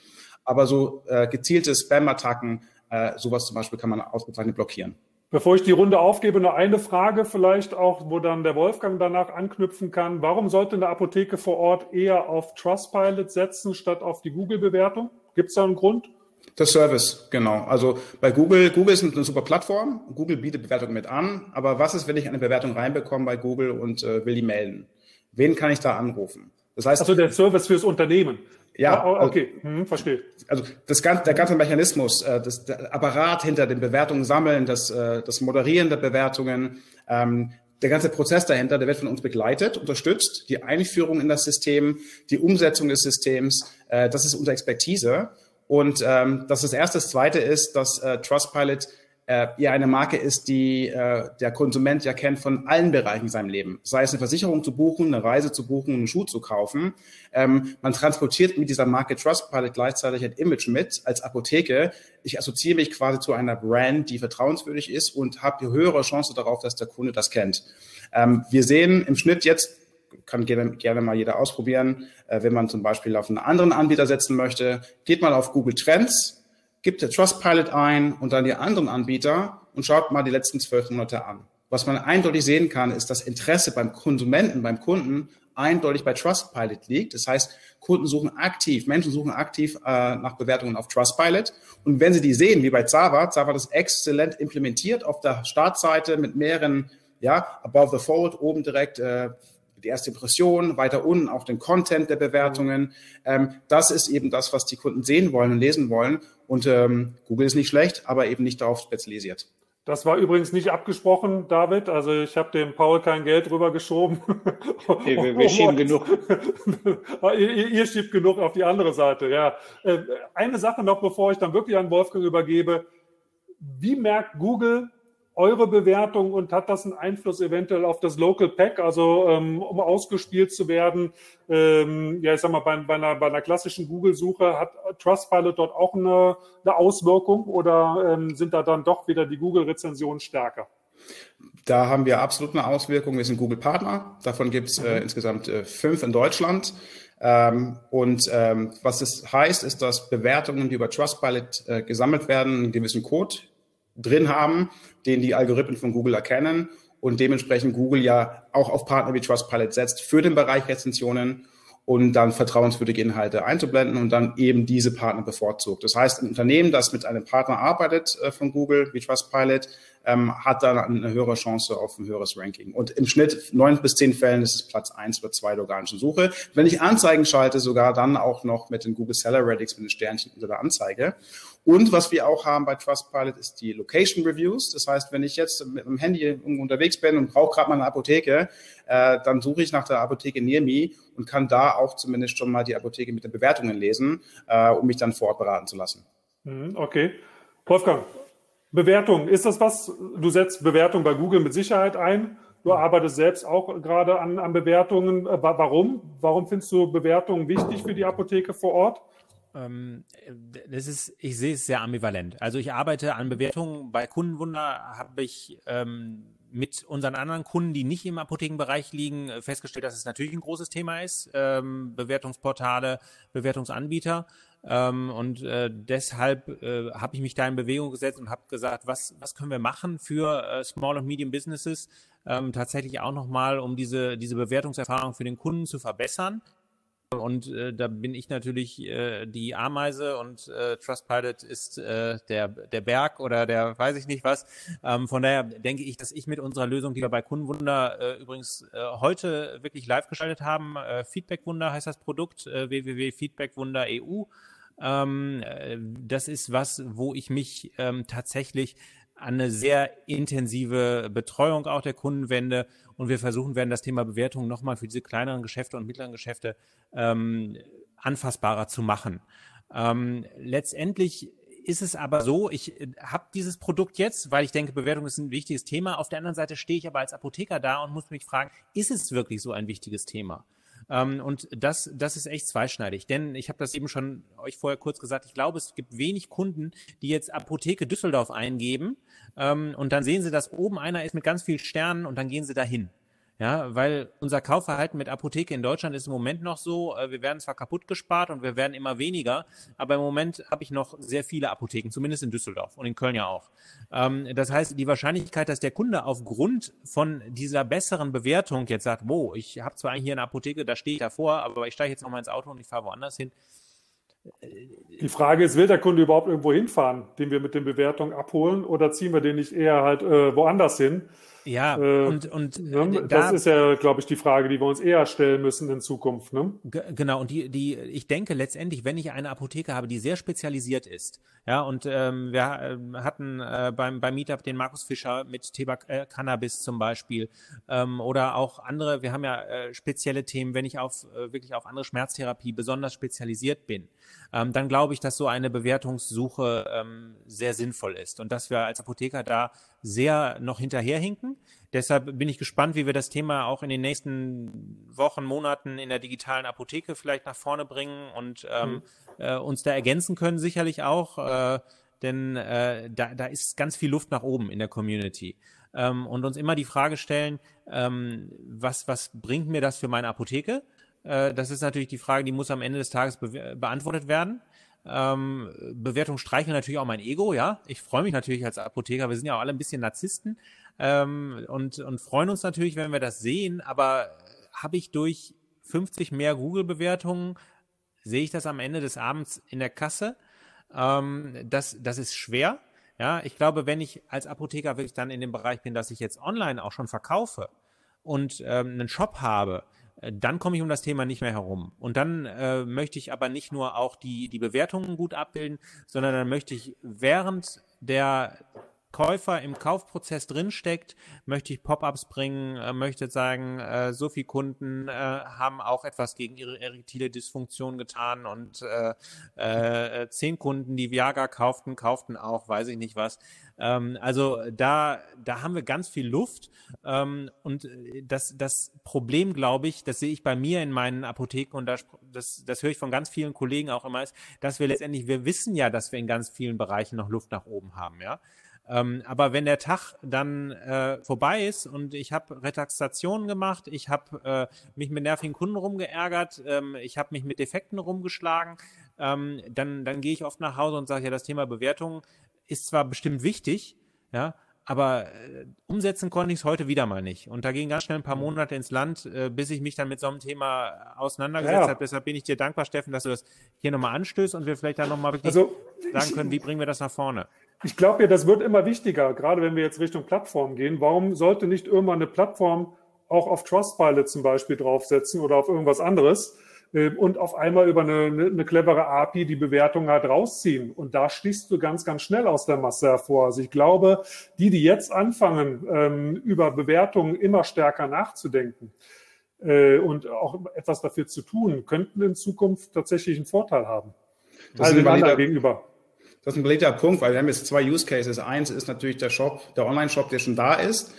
Aber so äh, gezielte Spam-Attacken, äh, sowas zum Beispiel kann man ausgezeichnet blockieren. Bevor ich die Runde aufgebe, noch eine Frage vielleicht auch, wo dann der Wolfgang danach anknüpfen kann. Warum sollte eine Apotheke vor Ort eher auf Trustpilot setzen statt auf die Google-Bewertung? Gibt es da einen Grund? Der Service, genau. Also bei Google, Google ist eine super Plattform. Google bietet Bewertungen mit an. Aber was ist, wenn ich eine Bewertung reinbekomme bei Google und äh, will die melden? Wen kann ich da anrufen? Das heißt, also der Service fürs Unternehmen. Ja, oh, okay, also, hm, verstehe. Also das ganze, der ganze Mechanismus, äh, das der Apparat hinter den Bewertungen sammeln, das, äh, das Moderieren der Bewertungen, ähm, der ganze Prozess dahinter, der wird von uns begleitet, unterstützt, die Einführung in das System, die Umsetzung des Systems, äh, das ist unsere Expertise. Und ähm, das ist das Erste. Das Zweite ist, dass äh, Trustpilot äh, ja eine Marke ist, die äh, der Konsument ja kennt von allen Bereichen in seinem Leben. Sei es eine Versicherung zu buchen, eine Reise zu buchen, einen Schuh zu kaufen. Ähm, man transportiert mit dieser Marke Trustpilot gleichzeitig ein Image mit als Apotheke. Ich assoziiere mich quasi zu einer Brand, die vertrauenswürdig ist und habe höhere Chance darauf, dass der Kunde das kennt. Ähm, wir sehen im Schnitt jetzt kann gerne, gerne mal jeder ausprobieren. Äh, wenn man zum Beispiel auf einen anderen Anbieter setzen möchte, geht mal auf Google Trends, gibt der Trustpilot ein und dann die anderen Anbieter und schaut mal die letzten zwölf Monate an. Was man eindeutig sehen kann, ist, dass Interesse beim Konsumenten, beim Kunden eindeutig bei Trustpilot liegt. Das heißt, Kunden suchen aktiv, Menschen suchen aktiv äh, nach Bewertungen auf Trustpilot. Und wenn sie die sehen, wie bei Zava, Zava das exzellent implementiert auf der Startseite mit mehreren, ja, above the fold, oben direkt äh, die erste Impression, weiter unten auch den Content der Bewertungen. Ähm, das ist eben das, was die Kunden sehen wollen und lesen wollen. Und ähm, Google ist nicht schlecht, aber eben nicht darauf spezialisiert. Das war übrigens nicht abgesprochen, David. Also ich habe dem Paul kein Geld rübergeschoben. Okay, wir, wir schieben genug. ihr, ihr, schiebt genug auf die andere Seite, ja. Äh, eine Sache noch, bevor ich dann wirklich an Wolfgang übergebe. Wie merkt Google, eure Bewertung und hat das einen Einfluss eventuell auf das Local Pack, also ähm, um ausgespielt zu werden? Ähm, ja, ich sag mal, bei, bei, einer, bei einer klassischen Google-Suche hat Trustpilot dort auch eine, eine Auswirkung oder ähm, sind da dann doch wieder die Google-Rezensionen stärker? Da haben wir absolut eine Auswirkung. Wir sind Google-Partner. Davon gibt es äh, mhm. insgesamt äh, fünf in Deutschland. Ähm, und ähm, was es heißt, ist, dass Bewertungen, die über Trustpilot äh, gesammelt werden, einen gewissen Code drin haben, den die Algorithmen von Google erkennen und dementsprechend Google ja auch auf Partner wie Trustpilot setzt für den Bereich Rezensionen und dann vertrauenswürdige Inhalte einzublenden und dann eben diese Partner bevorzugt. Das heißt, ein Unternehmen, das mit einem Partner arbeitet äh, von Google wie Trustpilot, ähm, hat dann eine höhere Chance auf ein höheres Ranking. Und im Schnitt neun bis zehn Fällen ist es Platz eins oder zwei der organischen Suche. Wenn ich Anzeigen schalte, sogar dann auch noch mit den Google Seller Ratings mit den Sternchen unter der Anzeige. Und was wir auch haben bei Trustpilot ist die Location Reviews. Das heißt, wenn ich jetzt mit dem Handy unterwegs bin und brauche gerade mal eine Apotheke, äh, dann suche ich nach der Apotheke Near Me und kann da auch zumindest schon mal die Apotheke mit den Bewertungen lesen, äh, um mich dann vor Ort beraten zu lassen. Mhm, okay. Wolfgang, Bewertung, ist das was? Du setzt Bewertung bei Google mit Sicherheit ein. Du arbeitest selbst auch gerade an, an Bewertungen. Äh, warum? Warum findest du Bewertungen wichtig für die Apotheke vor Ort? Ähm, das ist, ich sehe es sehr ambivalent. Also ich arbeite an Bewertungen. Bei Kundenwunder habe ich ähm, mit unseren anderen Kunden, die nicht im Apothekenbereich liegen, festgestellt, dass es natürlich ein großes Thema ist. Ähm, Bewertungsportale, Bewertungsanbieter. Ähm, und äh, deshalb äh, habe ich mich da in Bewegung gesetzt und habe gesagt, was, was können wir machen für äh, Small und Medium Businesses, ähm, tatsächlich auch nochmal, um diese, diese Bewertungserfahrung für den Kunden zu verbessern. Und äh, da bin ich natürlich äh, die Ameise und äh, Trustpilot ist äh, der, der Berg oder der weiß ich nicht was. Ähm, von daher denke ich, dass ich mit unserer Lösung, die wir bei Kundenwunder äh, übrigens äh, heute wirklich live geschaltet haben, äh, Feedbackwunder heißt das Produkt, äh, www.feedbackwunder.eu. Ähm, äh, das ist was, wo ich mich ähm, tatsächlich an eine sehr intensive Betreuung auch der Kunden wende und wir versuchen werden, das Thema Bewertung nochmal für diese kleineren Geschäfte und mittleren Geschäfte ähm, anfassbarer zu machen. Ähm, letztendlich ist es aber so, ich äh, habe dieses Produkt jetzt, weil ich denke, Bewertung ist ein wichtiges Thema. Auf der anderen Seite stehe ich aber als Apotheker da und muss mich fragen, ist es wirklich so ein wichtiges Thema? Ähm, und das, das ist echt zweischneidig. Denn ich habe das eben schon euch vorher kurz gesagt, ich glaube, es gibt wenig Kunden, die jetzt Apotheke Düsseldorf eingeben ähm, und dann sehen sie, dass oben einer ist mit ganz vielen Sternen und dann gehen sie dahin. Ja, weil unser Kaufverhalten mit Apotheke in Deutschland ist im Moment noch so, äh, wir werden zwar kaputt gespart und wir werden immer weniger, aber im Moment habe ich noch sehr viele Apotheken, zumindest in Düsseldorf und in Köln ja auch. Ähm, das heißt, die Wahrscheinlichkeit, dass der Kunde aufgrund von dieser besseren Bewertung jetzt sagt, wo, ich habe zwar hier eine Apotheke, da stehe ich davor, aber ich steige jetzt noch mal ins Auto und ich fahre woanders hin, die Frage ist, will der Kunde überhaupt irgendwo hinfahren, den wir mit den Bewertungen abholen, oder ziehen wir den nicht eher halt äh, woanders hin? Ja, äh, und, und ne? Äh, das da, ist ja, glaube ich, die Frage, die wir uns eher stellen müssen in Zukunft. Ne? Genau, und die, die, ich denke letztendlich, wenn ich eine Apotheke habe, die sehr spezialisiert ist, ja, und ähm, wir äh, hatten äh, beim, beim Meetup den Markus Fischer mit Thema äh, Cannabis zum Beispiel ähm, oder auch andere, wir haben ja äh, spezielle Themen, wenn ich auf äh, wirklich auf andere Schmerztherapie besonders spezialisiert bin, ähm, dann glaube ich, dass so eine Bewertungssuche ähm, sehr sinnvoll ist und dass wir als Apotheker da sehr noch hinterherhinken. Deshalb bin ich gespannt, wie wir das Thema auch in den nächsten Wochen, Monaten in der digitalen Apotheke vielleicht nach vorne bringen und ähm, mhm. äh, uns da ergänzen können, sicherlich auch. Äh, denn äh, da, da ist ganz viel Luft nach oben in der Community. Ähm, und uns immer die Frage stellen, ähm, was, was bringt mir das für meine Apotheke? Äh, das ist natürlich die Frage, die muss am Ende des Tages be beantwortet werden. Ähm, Bewertung streicheln natürlich auch mein Ego, ja. Ich freue mich natürlich als Apotheker, wir sind ja auch alle ein bisschen Narzissten ähm, und, und freuen uns natürlich, wenn wir das sehen, aber habe ich durch 50 mehr Google-Bewertungen, sehe ich das am Ende des Abends in der Kasse? Ähm, das, das ist schwer. Ja, ich glaube, wenn ich als Apotheker wirklich dann in dem Bereich bin, dass ich jetzt online auch schon verkaufe und ähm, einen Shop habe, äh, dann komme ich um das Thema nicht mehr herum. Und dann äh, möchte ich aber nicht nur auch die, die Bewertungen gut abbilden, sondern dann möchte ich während der Käufer im Kaufprozess drinsteckt, möchte ich Pop-ups bringen, äh, möchte sagen, äh, so viele Kunden äh, haben auch etwas gegen ihre erektile Dysfunktion getan und äh, äh, zehn Kunden, die Viagra kauften, kauften auch, weiß ich nicht was. Ähm, also da, da haben wir ganz viel Luft ähm, und das, das Problem, glaube ich, das sehe ich bei mir in meinen Apotheken und das, das, das höre ich von ganz vielen Kollegen auch immer, ist, dass wir letztendlich, wir wissen ja, dass wir in ganz vielen Bereichen noch Luft nach oben haben, ja. Ähm, aber wenn der Tag dann äh, vorbei ist und ich habe Retaxationen gemacht, ich habe äh, mich mit nervigen Kunden rumgeärgert, ähm, ich habe mich mit Defekten rumgeschlagen, ähm, dann, dann gehe ich oft nach Hause und sage, ja, das Thema Bewertung ist zwar bestimmt wichtig, ja, aber äh, umsetzen konnte ich es heute wieder mal nicht. Und da gingen ganz schnell ein paar mhm. Monate ins Land, äh, bis ich mich dann mit so einem Thema auseinandergesetzt ja. habe. Deshalb bin ich dir dankbar, Steffen, dass du das hier nochmal anstößt und wir vielleicht dann nochmal wirklich also, sagen können, wie bringen wir das nach vorne. Ich glaube ja, das wird immer wichtiger, gerade wenn wir jetzt Richtung Plattform gehen. Warum sollte nicht irgendwann eine Plattform auch auf Trustpilot zum Beispiel draufsetzen oder auf irgendwas anderes äh, und auf einmal über eine, eine clevere API die Bewertung halt rausziehen? Und da schließt du ganz, ganz schnell aus der Masse hervor. Also ich glaube, die, die jetzt anfangen, ähm, über Bewertungen immer stärker nachzudenken, äh, und auch etwas dafür zu tun, könnten in Zukunft tatsächlich einen Vorteil haben. Das also anderen gegenüber. Das ist ein beliebter Punkt, weil wir haben jetzt zwei Use Cases. Eins ist natürlich der Shop, der Online-Shop, der schon da ist.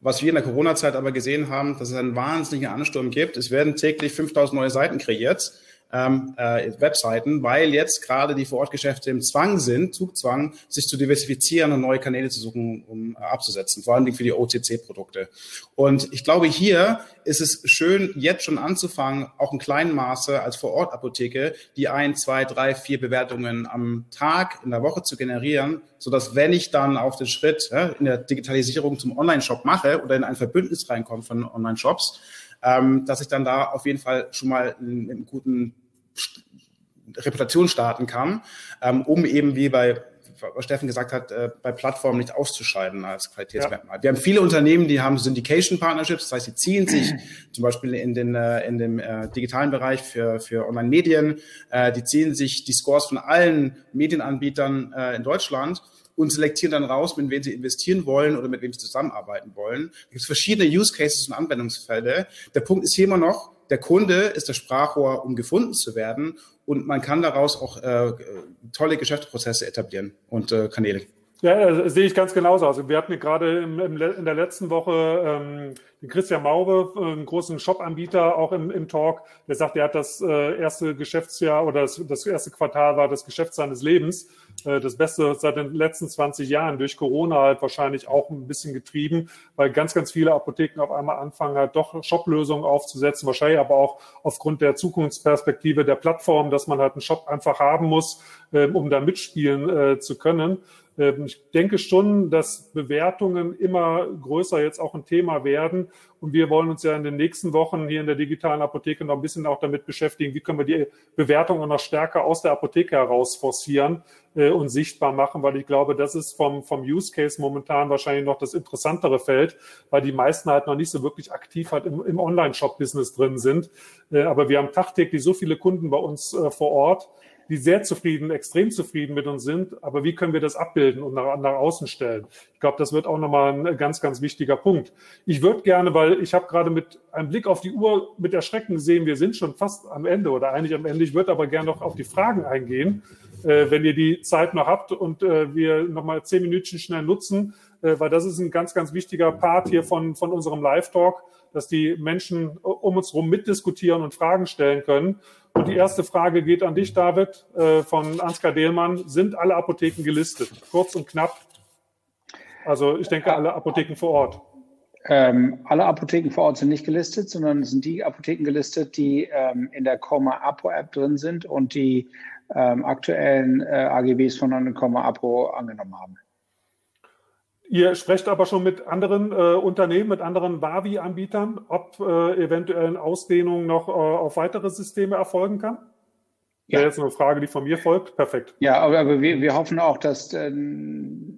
Was wir in der Corona-Zeit aber gesehen haben, dass es einen wahnsinnigen Ansturm gibt. Es werden täglich 5000 neue Seiten kreiert ähm, äh, Webseiten, weil jetzt gerade die Vorortgeschäfte im Zwang sind, Zugzwang, sich zu diversifizieren und neue Kanäle zu suchen, um äh, abzusetzen, vor allem für die OTC-Produkte. Und ich glaube, hier ist es schön, jetzt schon anzufangen, auch in kleinem Maße als Vorortapotheke die ein, zwei, drei, vier Bewertungen am Tag in der Woche zu generieren, so dass wenn ich dann auf den Schritt ja, in der Digitalisierung zum Online-Shop mache oder in ein Verbündnis reinkomme von Online-Shops, ähm, dass ich dann da auf jeden Fall schon mal einen, einen guten Reputation starten kann, ähm, um eben wie bei was Steffen gesagt hat, äh, bei Plattformen nicht auszuscheiden als Qualitätsmerkmal. Ja. Wir haben viele Unternehmen, die haben Syndication Partnerships, das heißt, sie ziehen sich zum Beispiel in den äh, in dem äh, digitalen Bereich für für Online-Medien, äh, die ziehen sich die Scores von allen Medienanbietern äh, in Deutschland und selektieren dann raus, mit wem sie investieren wollen oder mit wem sie zusammenarbeiten wollen. Es gibt verschiedene Use Cases und Anwendungsfälle. Der Punkt ist hier immer noch, der Kunde ist das Sprachrohr, um gefunden zu werden und man kann daraus auch äh, tolle Geschäftsprozesse etablieren und äh, Kanäle. Ja, sehe ich ganz genauso. Also wir hatten gerade im, im, in der letzten Woche ähm, den Christian Maube, äh, einen großen Shop-Anbieter, auch im, im Talk, der sagt, er hat das äh, erste Geschäftsjahr oder das, das erste Quartal war das Geschäft seines Lebens. Äh, das Beste seit den letzten 20 Jahren, durch Corona halt wahrscheinlich auch ein bisschen getrieben, weil ganz, ganz viele Apotheken auf einmal anfangen, halt doch Shop-Lösungen aufzusetzen, wahrscheinlich aber auch aufgrund der Zukunftsperspektive der Plattform, dass man halt einen Shop einfach haben muss, äh, um da mitspielen äh, zu können. Ähm, ich denke schon, dass Bewertungen immer größer jetzt auch ein Thema werden. Und wir wollen uns ja in den nächsten Wochen hier in der digitalen Apotheke noch ein bisschen auch damit beschäftigen, wie können wir die Bewertungen noch stärker aus der Apotheke heraus forcieren äh, und sichtbar machen, weil ich glaube, das ist vom, vom Use Case momentan wahrscheinlich noch das interessantere Feld, weil die meisten halt noch nicht so wirklich aktiv halt im, im Online-Shop-Business drin sind. Äh, aber wir haben tagtäglich so viele Kunden bei uns äh, vor Ort, die sehr zufrieden, extrem zufrieden mit uns sind. Aber wie können wir das abbilden und nach, nach außen stellen? Ich glaube, das wird auch nochmal ein ganz, ganz wichtiger Punkt. Ich würde gerne, weil ich habe gerade mit einem Blick auf die Uhr mit Erschrecken gesehen, wir sind schon fast am Ende oder eigentlich am Ende. Ich würde aber gerne noch auf die Fragen eingehen, äh, wenn ihr die Zeit noch habt und äh, wir nochmal zehn Minütchen schnell nutzen, äh, weil das ist ein ganz, ganz wichtiger Part hier von, von unserem Live-Talk dass die Menschen um uns herum mitdiskutieren und Fragen stellen können. Und die erste Frage geht an dich, David, äh, von Ansgar Dehlmann. Sind alle Apotheken gelistet? Kurz und knapp. Also ich denke, alle Apotheken vor Ort. Ähm, alle Apotheken vor Ort sind nicht gelistet, sondern sind die Apotheken gelistet, die ähm, in der Comma Apo App drin sind und die ähm, aktuellen äh, AGBs von Comma Apo angenommen haben. Ihr sprecht aber schon mit anderen äh, Unternehmen, mit anderen Wavi-Anbietern, ob äh, eventuell eine Ausdehnung noch äh, auf weitere Systeme erfolgen kann? Ja. Wäre jetzt eine Frage, die von mir folgt. Perfekt. Ja, aber, aber wir, wir hoffen auch, dass äh,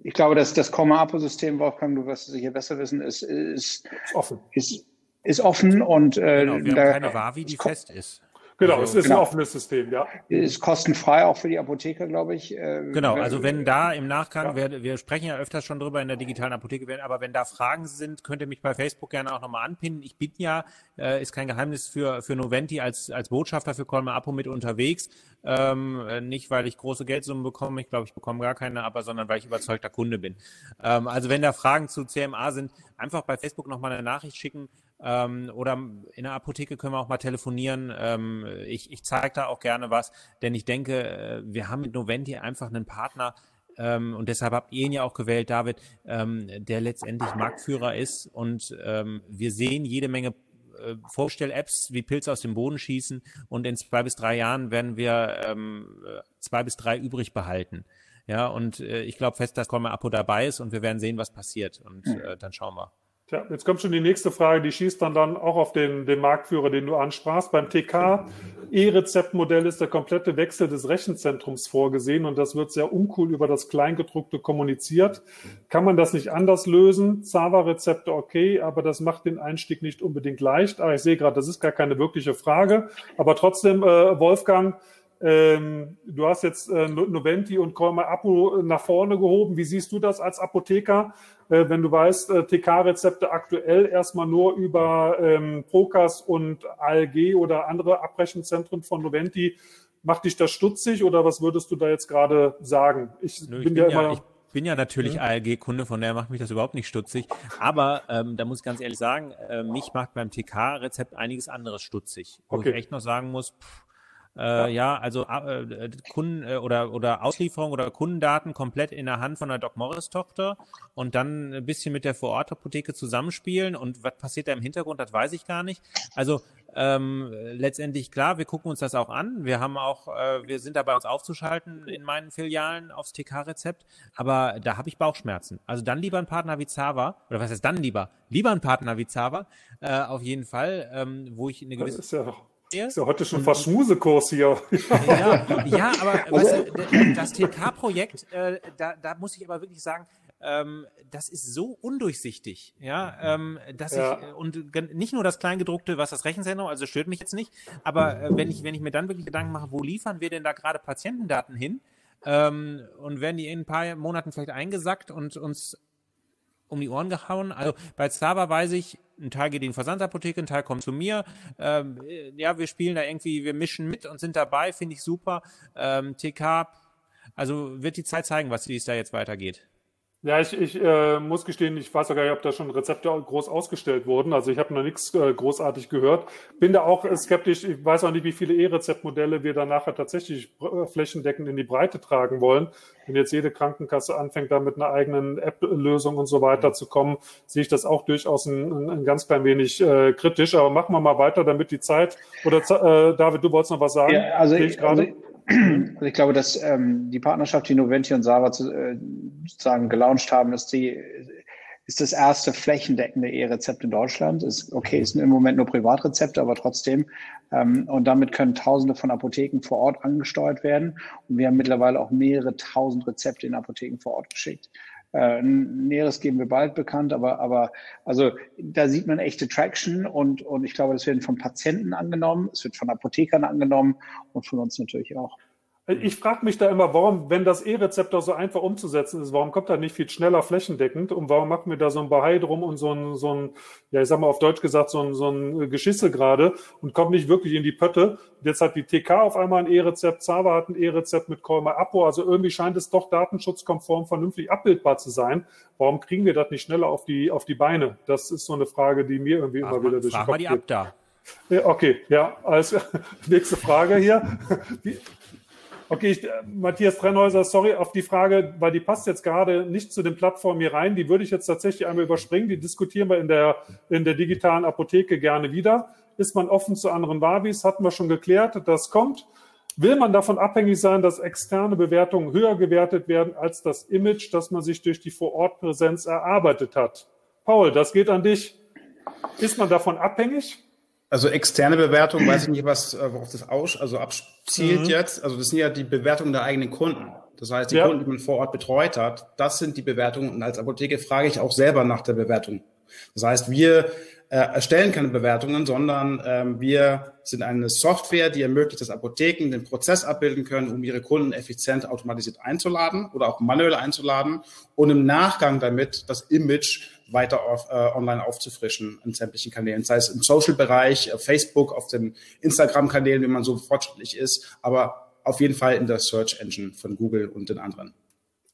ich glaube, dass das Komma-Apo-System, Wolfgang, du wirst es sicher besser wissen, ist, ist, ist offen. Ist, ist offen und äh, genau, wir da, haben keine Wavi, die fest ist. Genau, also, es ist genau. ein offenes System, ja. Ist kostenfrei auch für die Apotheker, glaube ich. Äh, genau, also wenn da im Nachgang, ja. wir, wir sprechen ja öfters schon drüber in der digitalen Apotheke, aber wenn da Fragen sind, könnt ihr mich bei Facebook gerne auch nochmal anpinnen. Ich bin ja, äh, ist kein Geheimnis für, für Noventi als, als Botschafter für Colma Apo mit unterwegs. Ähm, äh, nicht, weil ich große Geldsummen bekomme, ich glaube, ich bekomme gar keine, aber sondern weil ich überzeugter Kunde bin. Ähm, also wenn da Fragen zu CMA sind, einfach bei Facebook nochmal eine Nachricht schicken. Ähm, oder in der Apotheke können wir auch mal telefonieren. Ähm, ich ich zeige da auch gerne was, denn ich denke, äh, wir haben mit Noventi einfach einen Partner, ähm, und deshalb habt ihr ihn ja auch gewählt, David, ähm, der letztendlich Marktführer ist. Und ähm, wir sehen jede Menge äh, Vorstell-Apps wie Pilze aus dem Boden schießen und in zwei bis drei Jahren werden wir ähm, zwei bis drei übrig behalten. Ja, und äh, ich glaube fest, dass Komma Apo dabei ist und wir werden sehen, was passiert. Und hm. äh, dann schauen wir. Tja, jetzt kommt schon die nächste Frage, die schießt dann dann auch auf den, den Marktführer, den du ansprachst. Beim TK E-Rezept-Modell ist der komplette Wechsel des Rechenzentrums vorgesehen und das wird sehr uncool über das Kleingedruckte kommuniziert. Kann man das nicht anders lösen? Zava-Rezepte okay, aber das macht den Einstieg nicht unbedingt leicht. Aber ich sehe gerade, das ist gar keine wirkliche Frage. Aber trotzdem, äh, Wolfgang, ähm, du hast jetzt äh, Noventi und Kolmer Apo nach vorne gehoben. Wie siehst du das als Apotheker, äh, wenn du weißt, äh, TK-Rezepte aktuell erstmal nur über ähm, Procas und ALG oder andere Abrechenzentren von Noventi? Macht dich das stutzig oder was würdest du da jetzt gerade sagen? Ich, Nö, ich bin, ja immer. ich bin ja natürlich mhm. ALG-Kunde, von daher macht mich das überhaupt nicht stutzig. Aber ähm, da muss ich ganz ehrlich sagen, äh, mich macht beim TK-Rezept einiges anderes stutzig. Wo okay. ich echt noch sagen muss, pff, äh, ja. also äh, Kunden äh, oder oder Auslieferung oder Kundendaten komplett in der Hand von der Doc Morris Tochter und dann ein bisschen mit der Vorortapotheke zusammenspielen und was passiert da im Hintergrund, das weiß ich gar nicht. Also ähm, letztendlich klar, wir gucken uns das auch an. Wir haben auch, äh, wir sind dabei uns aufzuschalten in meinen Filialen aufs TK-Rezept, aber da habe ich Bauchschmerzen. Also dann lieber ein Partner wie Zava, oder was heißt dann lieber? Lieber ein Partner wie Zava, äh, auf jeden Fall, ähm, wo ich eine gewisse. Das ist ja ist ja heute schon fast Schmusekurs hier. Ja, ja aber weißt du, das TK-Projekt, äh, da, da muss ich aber wirklich sagen, ähm, das ist so undurchsichtig, ja, ähm, dass ja. ich und nicht nur das Kleingedruckte, was das Rechenzentrum, also stört mich jetzt nicht, aber äh, wenn ich wenn ich mir dann wirklich Gedanken mache, wo liefern wir denn da gerade Patientendaten hin? ähm, und werden die in ein paar Monaten vielleicht eingesackt und uns um die Ohren gehauen. Also bei Zava weiß ich, ein Teil geht in die Versandapotheke, ein Teil kommt zu mir. Ähm, ja, wir spielen da irgendwie, wir mischen mit und sind dabei, finde ich super. Ähm, TK, also wird die Zeit zeigen, was wie es da jetzt weitergeht. Ja, ich, ich äh, muss gestehen, ich weiß sogar nicht, ob da schon Rezepte groß ausgestellt wurden. Also ich habe noch nichts äh, großartig gehört. Bin da auch skeptisch. Ich weiß auch nicht, wie viele E-Rezeptmodelle wir dann nachher tatsächlich äh, flächendeckend in die Breite tragen wollen. Wenn jetzt jede Krankenkasse anfängt, da mit einer eigenen App-Lösung und so weiter zu kommen, sehe ich das auch durchaus ein, ein ganz klein wenig äh, kritisch. Aber machen wir mal weiter, damit die Zeit. Oder äh, David, du wolltest noch was sagen? Ja, also ich, also also ich glaube, dass ähm, die Partnerschaft, die Noventi und Sava zu, äh, sozusagen gelauncht haben, ist die ist das erste flächendeckende E-Rezept in Deutschland. Ist okay, ist im Moment nur Privatrezepte, aber trotzdem. Ähm, und damit können Tausende von Apotheken vor Ort angesteuert werden. Und wir haben mittlerweile auch mehrere tausend Rezepte in Apotheken vor Ort geschickt. Äh, Näheres geben wir bald bekannt, aber, aber also da sieht man echte Traction und, und ich glaube, das wird von Patienten angenommen, es wird von Apothekern angenommen und von uns natürlich auch. Ich frage mich da immer, warum, wenn das E-Rezept auch so einfach umzusetzen ist, warum kommt da nicht viel schneller flächendeckend und warum machen wir da so ein Bahai drum und so ein, so ein, ja, ich sag mal auf Deutsch gesagt, so ein, so ein Geschisse gerade und kommt nicht wirklich in die Pötte. Jetzt hat die TK auf einmal ein E-Rezept, Zava hat ein E-Rezept mit Colmar Apo, also irgendwie scheint es doch datenschutzkonform vernünftig abbildbar zu sein. Warum kriegen wir das nicht schneller auf die, auf die Beine? Das ist so eine Frage, die mir irgendwie Ach, immer wieder durch den Kopf geht. Okay, ja, als nächste Frage hier. Die, Okay, ich, äh, Matthias Trennhäuser, sorry, auf die Frage, weil die passt jetzt gerade nicht zu den Plattformen hier rein. Die würde ich jetzt tatsächlich einmal überspringen. Die diskutieren wir in der, in der digitalen Apotheke gerne wieder. Ist man offen zu anderen Wabis? Hatten wir schon geklärt. Das kommt. Will man davon abhängig sein, dass externe Bewertungen höher gewertet werden als das Image, das man sich durch die Vorortpräsenz erarbeitet hat? Paul, das geht an dich. Ist man davon abhängig? Also externe Bewertung, weiß ich nicht, was äh, worauf das aus, also abzielt mhm. jetzt. Also das sind ja die Bewertungen der eigenen Kunden. Das heißt, die ja. Kunden, die man vor Ort betreut hat, das sind die Bewertungen. Und als Apotheke frage ich auch selber nach der Bewertung. Das heißt, wir äh, erstellen keine Bewertungen, sondern ähm, wir sind eine Software, die ermöglicht, dass Apotheken den Prozess abbilden können, um ihre Kunden effizient automatisiert einzuladen oder auch manuell einzuladen und im Nachgang damit das Image weiter auf, äh, online aufzufrischen in sämtlichen Kanälen, sei es im Social-Bereich, Facebook, auf den Instagram-Kanälen, wenn man so fortschrittlich ist, aber auf jeden Fall in der Search Engine von Google und den anderen.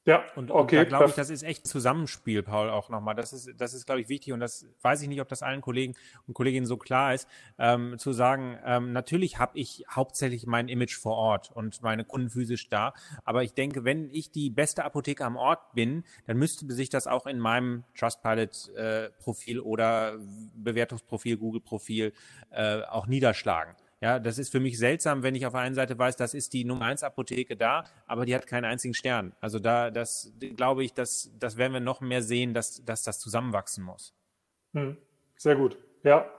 Ja, und, okay. Und da glaube ich, das ist echt ein Zusammenspiel, Paul, auch nochmal. Das ist, das ist, glaube ich, wichtig und das weiß ich nicht, ob das allen Kollegen und Kolleginnen so klar ist, ähm, zu sagen, ähm, natürlich habe ich hauptsächlich mein Image vor Ort und meine Kunden physisch da, aber ich denke, wenn ich die beste Apotheke am Ort bin, dann müsste sich das auch in meinem Trustpilot-Profil äh, oder Bewertungsprofil, Google-Profil äh, auch niederschlagen. Ja, das ist für mich seltsam, wenn ich auf der einen Seite weiß, das ist die Nummer eins Apotheke da, aber die hat keinen einzigen Stern. Also da, das glaube ich, das, das werden wir noch mehr sehen, dass, dass das zusammenwachsen muss. Hm, sehr gut. Ja.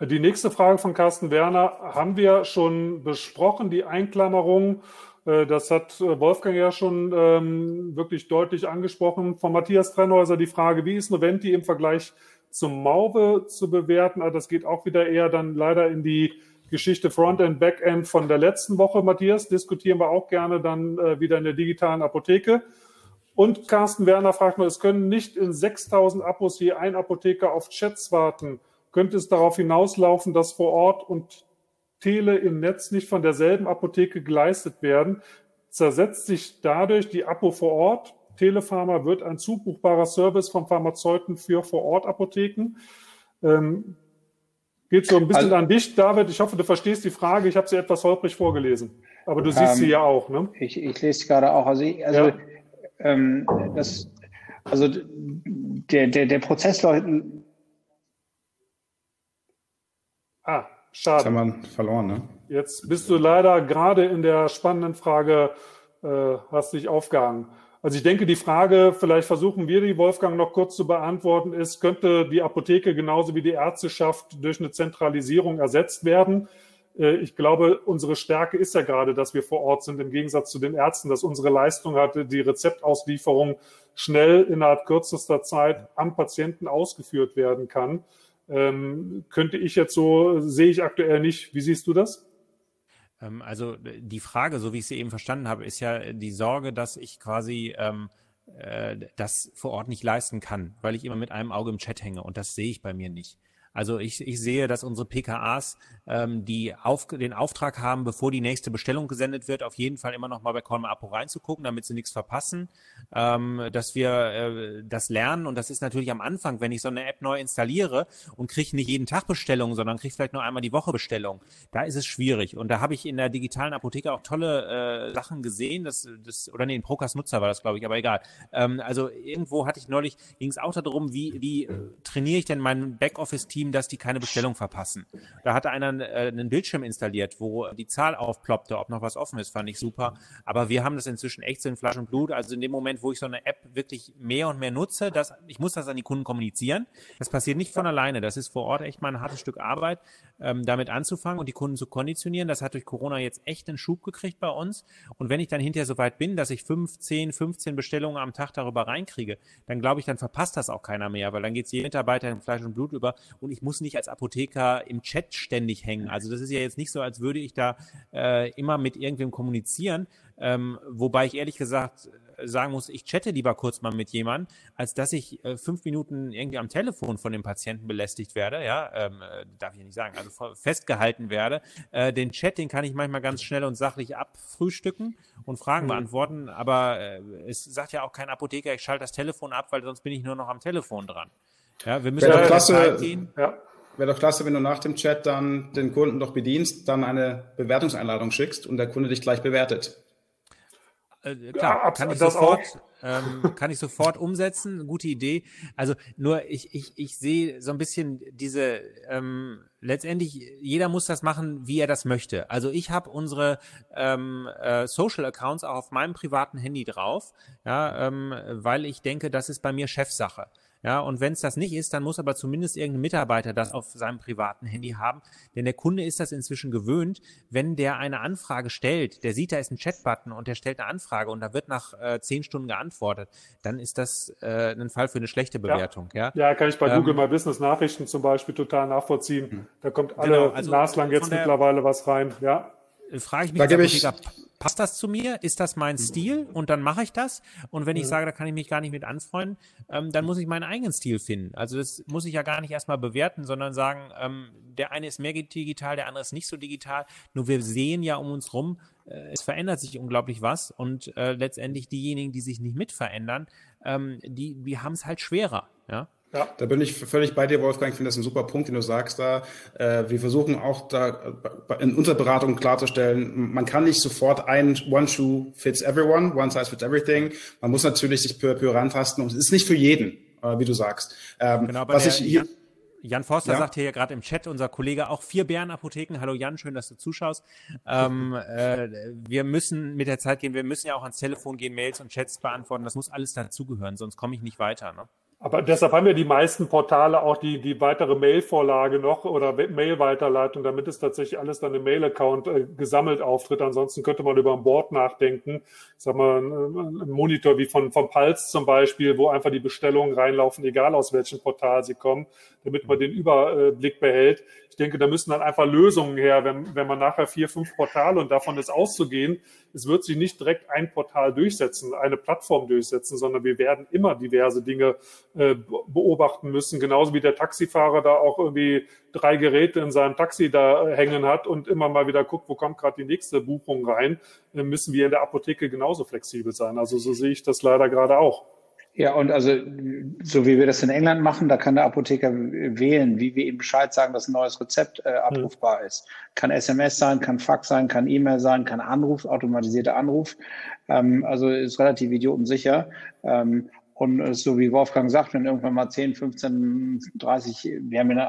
Die nächste Frage von Carsten Werner haben wir schon besprochen, die Einklammerung. Äh, das hat äh, Wolfgang ja schon ähm, wirklich deutlich angesprochen. Von Matthias Trennhäuser die Frage, wie ist Noventi im Vergleich zum Maube zu bewerten? Also das geht auch wieder eher dann leider in die Geschichte Frontend, Backend von der letzten Woche, Matthias, diskutieren wir auch gerne dann äh, wieder in der digitalen Apotheke. Und Carsten Werner fragt noch, es können nicht in 6000 Abos je ein Apotheker auf Chats warten. Könnte es darauf hinauslaufen, dass vor Ort und Tele im Netz nicht von derselben Apotheke geleistet werden? Zersetzt sich dadurch die Apo vor Ort? Telepharma wird ein zubuchbarer Service vom Pharmazeuten für Vor-Ort-Apotheken. Ähm, Geht so ein bisschen also, an dich, David. Ich hoffe, du verstehst die Frage. Ich habe sie etwas holprig vorgelesen. Aber du siehst ähm, sie ja auch, ne? Ich, ich lese sie gerade auch. Also, ich, also ja. ähm, das, also der, der, der Prozess läuft. Ah, schade. Jetzt haben wir verloren, ne? Jetzt bist du leider gerade in der spannenden Frage, äh, hast dich aufgehangen. Also ich denke, die Frage, vielleicht versuchen wir die, Wolfgang, noch kurz zu beantworten, ist, könnte die Apotheke genauso wie die Ärzteschaft durch eine Zentralisierung ersetzt werden? Äh, ich glaube, unsere Stärke ist ja gerade, dass wir vor Ort sind, im Gegensatz zu den Ärzten, dass unsere Leistung hatte, die Rezeptauslieferung schnell innerhalb kürzester Zeit am Patienten ausgeführt werden kann. Ähm, könnte ich jetzt so, sehe ich aktuell nicht. Wie siehst du das? Ähm, also die Frage, so wie ich sie eben verstanden habe, ist ja die Sorge, dass ich quasi ähm, äh, das vor Ort nicht leisten kann, weil ich immer mit einem Auge im Chat hänge und das sehe ich bei mir nicht. Also ich, ich sehe, dass unsere PKAs, ähm, die auf, den Auftrag haben, bevor die nächste Bestellung gesendet wird, auf jeden Fall immer noch mal bei Colma Apo reinzugucken, damit sie nichts verpassen, ähm, dass wir äh, das lernen. Und das ist natürlich am Anfang, wenn ich so eine App neu installiere und kriege nicht jeden Tag Bestellungen, sondern kriege vielleicht nur einmal die Woche Bestellung, da ist es schwierig. Und da habe ich in der digitalen Apotheke auch tolle äh, Sachen gesehen, das, das oder nee, ein Prokas Nutzer war das, glaube ich, aber egal. Ähm, also irgendwo hatte ich neulich, ging es auch darum, wie, wie äh, trainiere ich denn mein Backoffice-Team Team, dass die keine Bestellung verpassen. Da hatte einer äh, einen Bildschirm installiert, wo die Zahl aufploppte, ob noch was offen ist, fand ich super. Aber wir haben das inzwischen echt so in Fleisch und Blut. Also in dem Moment, wo ich so eine App wirklich mehr und mehr nutze, dass, ich muss das an die Kunden kommunizieren. Das passiert nicht von alleine. Das ist vor Ort echt mal ein hartes Stück Arbeit, ähm, damit anzufangen und die Kunden zu konditionieren. Das hat durch Corona jetzt echt einen Schub gekriegt bei uns. Und wenn ich dann hinterher so weit bin, dass ich 5, 10, 15 Bestellungen am Tag darüber reinkriege, dann glaube ich, dann verpasst das auch keiner mehr, weil dann geht es jedem Mitarbeiter in Fleisch und Blut über und ich muss nicht als Apotheker im Chat ständig hängen. Also das ist ja jetzt nicht so, als würde ich da äh, immer mit irgendwem kommunizieren. Ähm, wobei ich ehrlich gesagt äh, sagen muss, ich chatte lieber kurz mal mit jemandem, als dass ich äh, fünf Minuten irgendwie am Telefon von dem Patienten belästigt werde, ja, ähm, äh, darf ich nicht sagen, also festgehalten werde. Äh, den Chat, den kann ich manchmal ganz schnell und sachlich abfrühstücken und Fragen mhm. beantworten, aber äh, es sagt ja auch kein Apotheker, ich schalte das Telefon ab, weil sonst bin ich nur noch am Telefon dran. Ja, wir müssen Wäre klasse, gehen. Ja. Wäre doch klasse, wenn du nach dem Chat dann den Kunden doch bedienst, dann eine Bewertungseinladung schickst und der Kunde dich gleich bewertet. Äh, klar, ja, kann ich sofort, ähm, kann ich sofort umsetzen. Gute Idee. Also nur ich, ich, ich sehe so ein bisschen diese ähm, letztendlich jeder muss das machen, wie er das möchte. Also ich habe unsere ähm, äh, Social Accounts auch auf meinem privaten Handy drauf, ja, ähm, weil ich denke, das ist bei mir Chefsache. Ja, und wenn es das nicht ist, dann muss aber zumindest irgendein Mitarbeiter das auf seinem privaten Handy haben. Denn der Kunde ist das inzwischen gewöhnt, wenn der eine Anfrage stellt, der sieht, da ist ein Chatbutton und der stellt eine Anfrage und da wird nach äh, zehn Stunden geantwortet, dann ist das äh, ein Fall für eine schlechte Bewertung. Ja, ja? ja kann ich bei ähm, Google My Business Nachrichten zum Beispiel total nachvollziehen. Hm. Da kommt alle genau, also naslang jetzt mittlerweile was rein. Ja. Frage ich mich, da gebe ich, passt das zu mir? Ist das mein Stil? Und dann mache ich das. Und wenn ich sage, da kann ich mich gar nicht mit anfreunden, ähm, dann muss ich meinen eigenen Stil finden. Also das muss ich ja gar nicht erstmal bewerten, sondern sagen, ähm, der eine ist mehr digital, der andere ist nicht so digital. Nur wir sehen ja um uns rum, äh, es verändert sich unglaublich was. Und äh, letztendlich diejenigen, die sich nicht mit verändern, ähm, die, die haben es halt schwerer. Ja. Ja. Da bin ich völlig bei dir, Wolfgang. Ich finde das ein super Punkt, den du sagst da. Äh, wir versuchen auch da in unserer Beratung klarzustellen, man kann nicht sofort ein One Shoe fits everyone, One Size fits everything. Man muss natürlich sich peu à peu rantasten und es ist nicht für jeden, äh, wie du sagst. Ähm, genau, was ich hier, Jan, Jan Forster ja? sagt hier ja gerade im Chat, unser Kollege, auch vier Bärenapotheken. Hallo Jan, schön, dass du zuschaust. Ähm, äh, wir müssen mit der Zeit gehen, wir müssen ja auch ans Telefon gehen, Mails und Chats beantworten. Das muss alles dazugehören, sonst komme ich nicht weiter. Ne? Aber deshalb haben ja die meisten Portale auch die, die weitere Mail-Vorlage noch oder Mail-Weiterleitung, damit es tatsächlich alles dann im Mail-Account äh, gesammelt auftritt. Ansonsten könnte man über ein Board nachdenken. Ich sag mal, ein, ein Monitor wie von, von Pulse zum Beispiel, wo einfach die Bestellungen reinlaufen, egal aus welchem Portal sie kommen, damit man den Überblick behält. Ich denke, da müssen dann einfach Lösungen her, wenn, wenn man nachher vier, fünf Portale und davon ist auszugehen, es wird sich nicht direkt ein Portal durchsetzen, eine Plattform durchsetzen, sondern wir werden immer diverse Dinge äh, beobachten müssen, genauso wie der Taxifahrer da auch irgendwie drei Geräte in seinem Taxi da äh, hängen hat und immer mal wieder guckt, wo kommt gerade die nächste Buchung rein, äh, müssen wir in der Apotheke genauso flexibel sein. Also so sehe ich das leider gerade auch. Ja, und also so wie wir das in England machen, da kann der Apotheker wählen, wie wir ihm Bescheid sagen, dass ein neues Rezept äh, abrufbar mhm. ist. Kann SMS sein, kann Fax sein, kann E-Mail sein, kann Anruf, automatisierter Anruf. Ähm, also ist relativ idiotensicher. Ähm, und äh, so wie Wolfgang sagt, wenn irgendwann mal 10, 15, 30, wir haben in,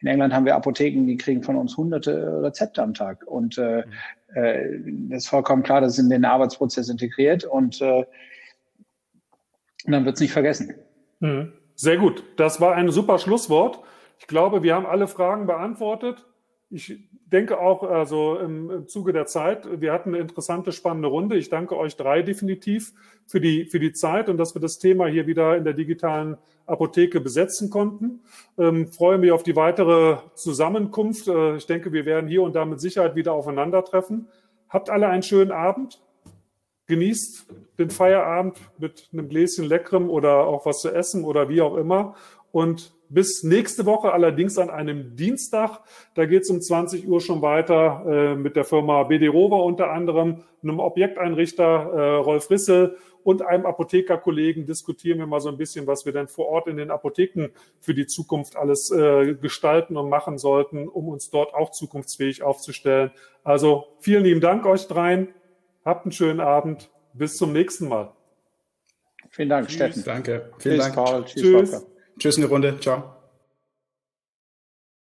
in England haben wir Apotheken, die kriegen von uns hunderte Rezepte am Tag. Und äh, mhm. äh, das ist vollkommen klar, das ist in den Arbeitsprozess integriert und äh, und dann wird es nicht vergessen. Mhm. Sehr gut. Das war ein super Schlusswort. Ich glaube, wir haben alle Fragen beantwortet. ich denke auch, also im, Zuge der Zeit, wir hatten eine interessante, spannende Runde. Ich danke euch drei definitiv für die, für die Zeit und dass wir das Thema hier wieder in der digitalen Apotheke besetzen konnten. Ähm, freue mich auf die weitere Zusammenkunft. Äh, ich denke, wir werden hier und da mit Sicherheit wieder aufeinandertreffen. Habt alle einen schönen Abend. Genießt den Feierabend mit einem Gläschen Leckerem oder auch was zu essen oder wie auch immer. Und bis nächste Woche, allerdings an einem Dienstag. Da geht es um 20 Uhr schon weiter äh, mit der Firma BD Rover unter anderem, einem Objekteinrichter äh, Rolf Rissel und einem Apothekerkollegen diskutieren wir mal so ein bisschen, was wir denn vor Ort in den Apotheken für die Zukunft alles äh, gestalten und machen sollten, um uns dort auch zukunftsfähig aufzustellen. Also vielen lieben Dank euch dreien. Habt einen schönen Abend. Bis zum nächsten Mal. Vielen Dank, Tschüss. Steffen. Danke. Vielen Tschüss, Dank. Paul. Tschüss. Tschüss. Tschüss eine Runde. Ciao.